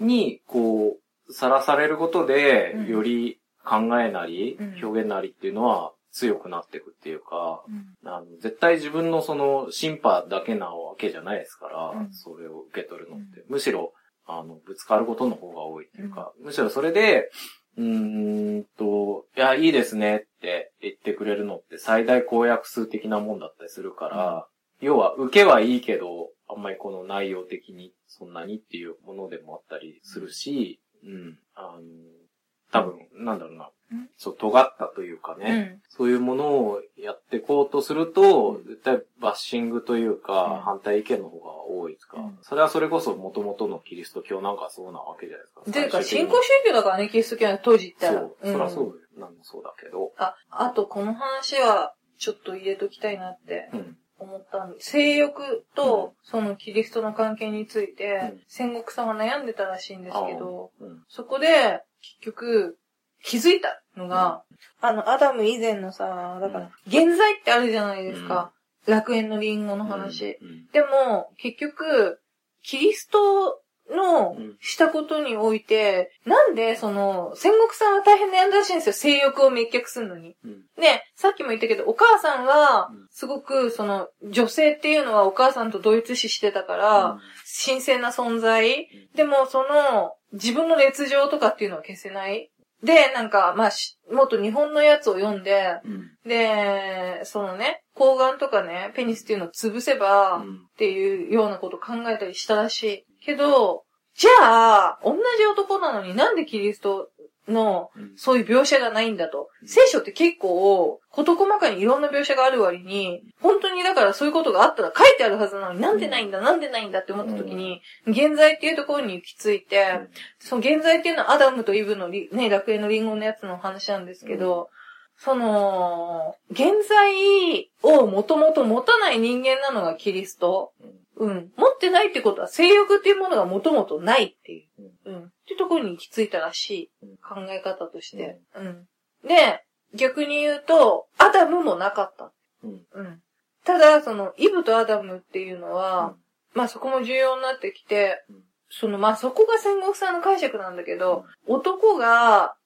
に、こう、さらされることで、うん。より考えなり、うん。表現なりっていうのは強くなっていくっていうか、うん。あの絶対自分のその、審判だけなわけじゃないですから、うん。それを受け取るのって。むしろ、あの、ぶつかることの方が多いっていうか、むしろそれで、うーんと、いや、いいですねって言ってくれるのって最大公約数的なもんだったりするから、要は受けはいいけど、あんまりこの内容的にそんなにっていうものでもあったりするし、うん、あの、多分、なんだろうなうん、そう、尖ったというかうね、ん。そういうものをやっていこうとすると、うん絶対バッシングといううんか、反対意見の方が多いですか、うんそれはそれこそ元々のキリスト教なんかそうなわけじゃないですか。ていうか、最終的に新興宗教だからね、キリスト教は当時言ったら。そう、そりゃそうなんもそうだけど。あ、あとこの話は、ちょっと入れときたいなって。うん。思ったんです。性欲と、そのキリストの関係について、うん戦国さんは悩んでたらしいんですけど、うん。そこで、結局、気づいたのが、あの、アダム以前のさ、だから、現在ってあるじゃないですか。楽園のリンゴの話。うん。でも、結局、キリストのうんしたことにおいて、なんで、その、戦国さんは大変悩んだらしいんですよ。性欲を滅却するのに。うん。で、さっきも言ったけど、お母さんはうん、すごく、その、女性っていうのはお母さんと同一視してたから、うん神聖な存在。でも、その、自分の劣情とかっていうのは消せない。で、なんか、まあ、しもっと日本のやつを読んで、うん。で、そのね、睾丸とかね、ペニスっていうのを潰せば、うんっていうようなことを考えたりしたらしい。けど、じゃあ、同じ男なのになんでキリストのうん。そういう描写がないんだと。聖書って結構、事細かにいろんな描写がある割に、本当にだからそういうことがあったら書いてあるはずなのになんでないんだ、なんでないんだって思った時に、現在っていうところに行き着いて、その現在っていうのはアダムとイブのリね、楽園のリンゴのやつの話なんですけど、その、現在をもともと持たない人間なのがキリスト。うん。持ってないってことは性欲っていうものがもともとないっていう。うん。っていうところに行き着いたらしい。考え方として。うん。で、逆に言うと、アダムもなかった。うん。うん。ただ、その、イブとアダムっていうのは、まあそこも重要になってきてうん、その、まあそこが戦国さんの解釈なんだけど、男が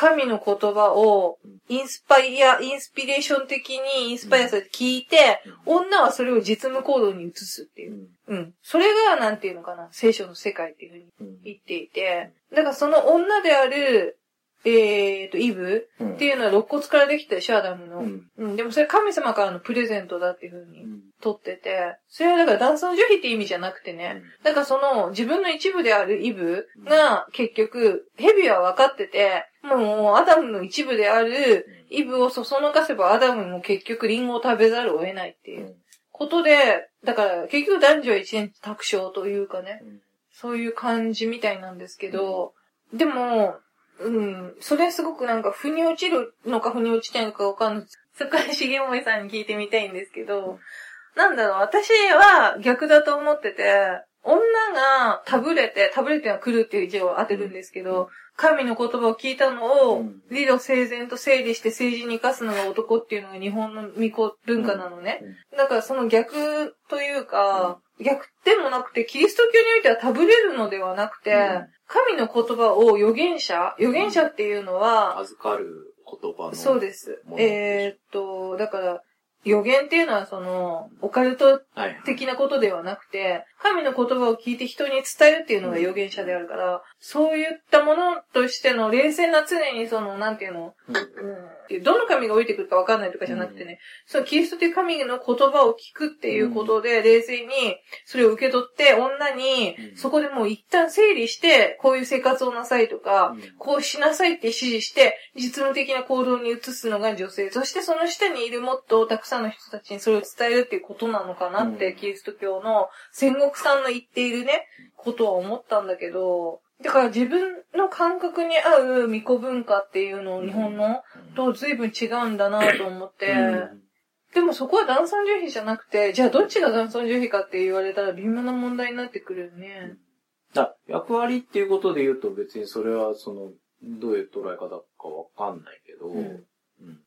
神の言葉をインスパイア、インスピレーション的にインスパイアされて聞いて、女はそれを実務行動に移すっていう。うん。それが、なんていうのかな、聖書の世界っていうふうにうん。言っていて、だからその女である、えーと、イブ？うん。っていうのは肋骨からできたでしょ、アダムの。うん。うん。でもそれ神様からのプレゼントだっていうふうにうん。取ってて、それはだから男尊女卑って意味じゃなくてね、だからその自分の一部であるイブが結局、ヘビは分かってて、もうアダムの一部であるイブをそそのかせばアダムも結局リンゴを食べざるを得ないっていうことで、だから結局男女は一蓮托生というかね、そういう感じみたいなんですけど、でも、うん、それすごくなんか腑に落ちるのか腑に落ちないのかわかんない。そこは重森さんに聞いてみたいんですけど、なんだろう、私は逆だと思ってて、女がタブレて、タブレっては来るっていう字を当てるんですけど、神の言葉を聞いたのをうん、理路整然と整理して政治に生かすのが男っていうのが日本の巫女文化なのね。だからその逆というか、逆でもなくて、キリスト教においてはタブれるのではなくて、うん神の言葉を預言者預言者っていうのは、預かる言葉の。そうですえーっと、だから、予言っていうのはその、オカルトはい。的なことではなくて、神の言葉を聞いて人に伝えるっていうのが預言者であるから、そういったものとしての冷静な常にその、なんていうの、うん。うん、どの神が降りてくるかわかんないとかじゃなくてね、そのキリストという神の言葉を聞くっていうことで、冷静にそれを受け取って、女にう、ん。そこでもう一旦整理して、こういう生活をなさいとか、こうしなさいって指示して、実務的な行動に移すのが女性。そしてその下にいるもっとたくさんの人たちにそれを伝えるっていうことなのかなって、うん。キリスト教の戦国さんの言っているね、ことは思ったんだけど、だから自分の感覚に合う巫女文化っていうのを日本のと随分違うんだなと思って、うん。でもそこは男尊女卑じゃなくて、じゃあどっちが男尊女卑かって言われたら微妙な問題になってくるよね。だ役割っていうことで言うと別にそれはその、どういう捉え方かわかんないけど、うんうん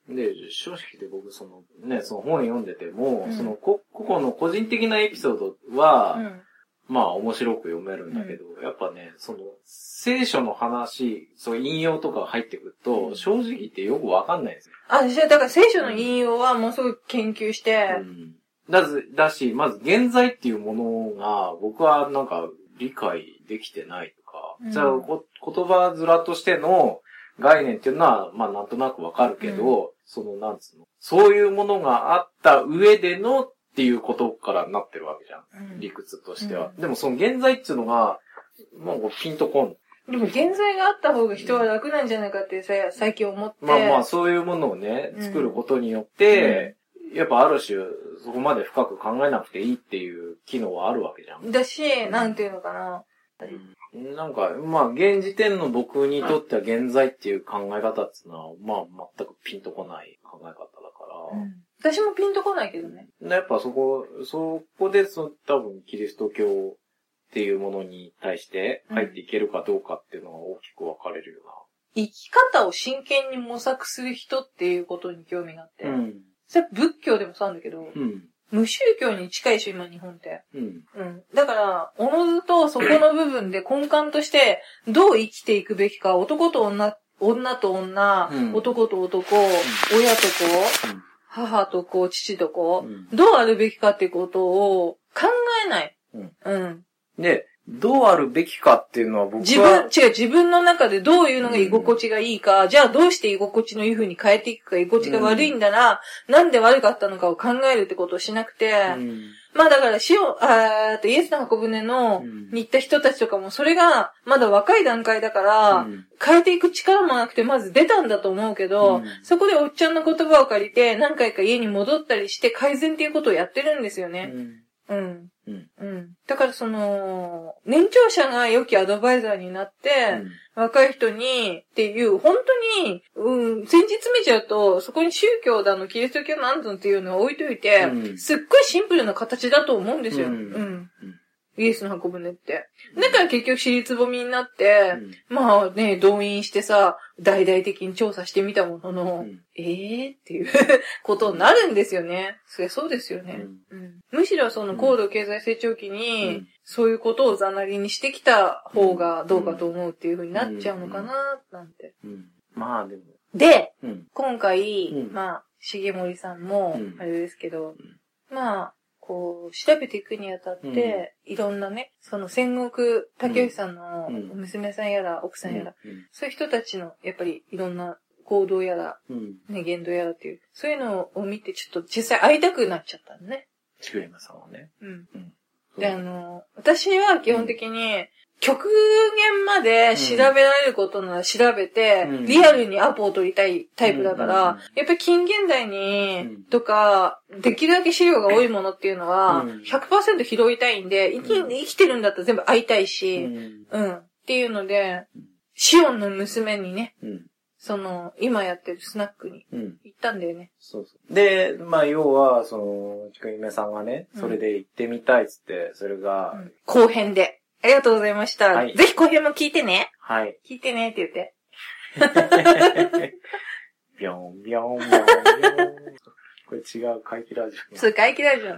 で、正直で僕その、ね、その本読んでても、うん。そのこ個々の個人的なエピソードは、うん。まあ面白く読めるんだけど、やっぱね、その、聖書の話、そう引用とかが入ってくると、うん。正直言ってよくわかんないんですよ。あ、じゃあだから聖書の引用はもうすごい研究して、うん。だず、だし、まず現在っていうものが、僕はなんか理解できてないとか、うん。じゃあこ言葉面としての概念っていうのは、まあなんとなくわかるけど、その、なんつうの、そういうものがあった上でのっていうことからなってるわけじゃん。うん理屈としては。うんでもその現在っていうのが、もうピンとこん。でも現在があった方が人は楽なんじゃないかってさ最近思って。まあまあそういうものをね、うん作ることによって、やっぱある種、そこまで深く考えなくていいっていう機能はあるわけじゃん。だし、なんていうのかな。なんか、まあ、現時点の僕にとっては現在っていう考え方っていうのは、まあ、全くピンとこない考え方だから。私もピンとこないけどね。やっぱそこ、そこでその多分キリスト教っていうものに対して入っていけるかどうかっていうのが大きく分かれるよ生き方を真剣に模索する人っていうことに興味があって。な。ん。それ仏教でもそうなんだけど、うん。無宗教に近いでしょ、今日本って。うん。うん。だから、おのずとそこの部分で根幹として、どう生きていくべきか、男と女、女と女、うん男と男、親と子、母と子、父と子、うんどうあるべきかってことを考えない。うんうん。で、どうあるべきかっていうのは僕は、自分、違う、自分の中でどういうのが居心地がいいか、じゃあどうして居心地のいい風に変えていくか、居心地が悪いんだな、なんで悪かったのかを考えるってことをしなくて、うん。まあだから、死を、あーっと、イエスの箱舟の、うん。に行った人たちとかも、それが、まだ若い段階だから、うん。変えていく力もなくて、まず出たんだと思うけど、うん。そこでおっちゃんの言葉を借りて、何回か家に戻ったりして、改善っていうことをやってるんですよね。うん。うんうん。だからその、年長者が良きアドバイザーになって、若い人にっていう、本当に、うん、先日見ちゃうと、そこに宗教だの、キリスト教なんぞっていうのを置いといて、うんすっごいシンプルな形だと思うんですよ。ううんん。イエスの箱舟って。だから結局尻つぼみになって、まあね、動員してさ、大々的に調査してみたものの、うん。えーっていう ことになるんですよね。そりゃそうですよね。うん。むしろその高度経済成長期に、うん。そういうことをざなりにしてきた方がどうかと思うっていう風になっちゃうのかな、なんて。うん。まあでも、で、うん。今回、うん。まあ、重森さんもうん、あれですけど、まあ、こう、調べていくにあたって、いろんなね、その戦国竹内さんのうん娘さんやら、奥さんやら、うんそういう人たちの、やっぱりいろんな行動やら、うん。ね、言動やらっていう、そういうのを見てちょっと実際会いたくなっちゃったのね。ちくりまさんはね。うん。うんで、あの、私は基本的に、極限まで調べられることなら調べて、うんリアルにアポを取りたいタイプだから、うんやっぱり近現代に、うんとか、できるだけ資料が多いものっていうのは、うん100%拾いたいんで、生き、うん生きてるんだったら全部会いたいし、ん。うん。っていうのでうん、シオンの娘にね、うん。その、今やってるスナックにうん。行ったんだよね。そうそう。で、まあ、要は、その、ちくりめさんがね、うんそれで行ってみたいっつって、それが、後編で。ありがとうございました。はいぜひ後編も聞いてね。はい。聞いてねって言って。ビョンビョンビョン。これ違う怪奇ラジオ。そう、外気ラジオ。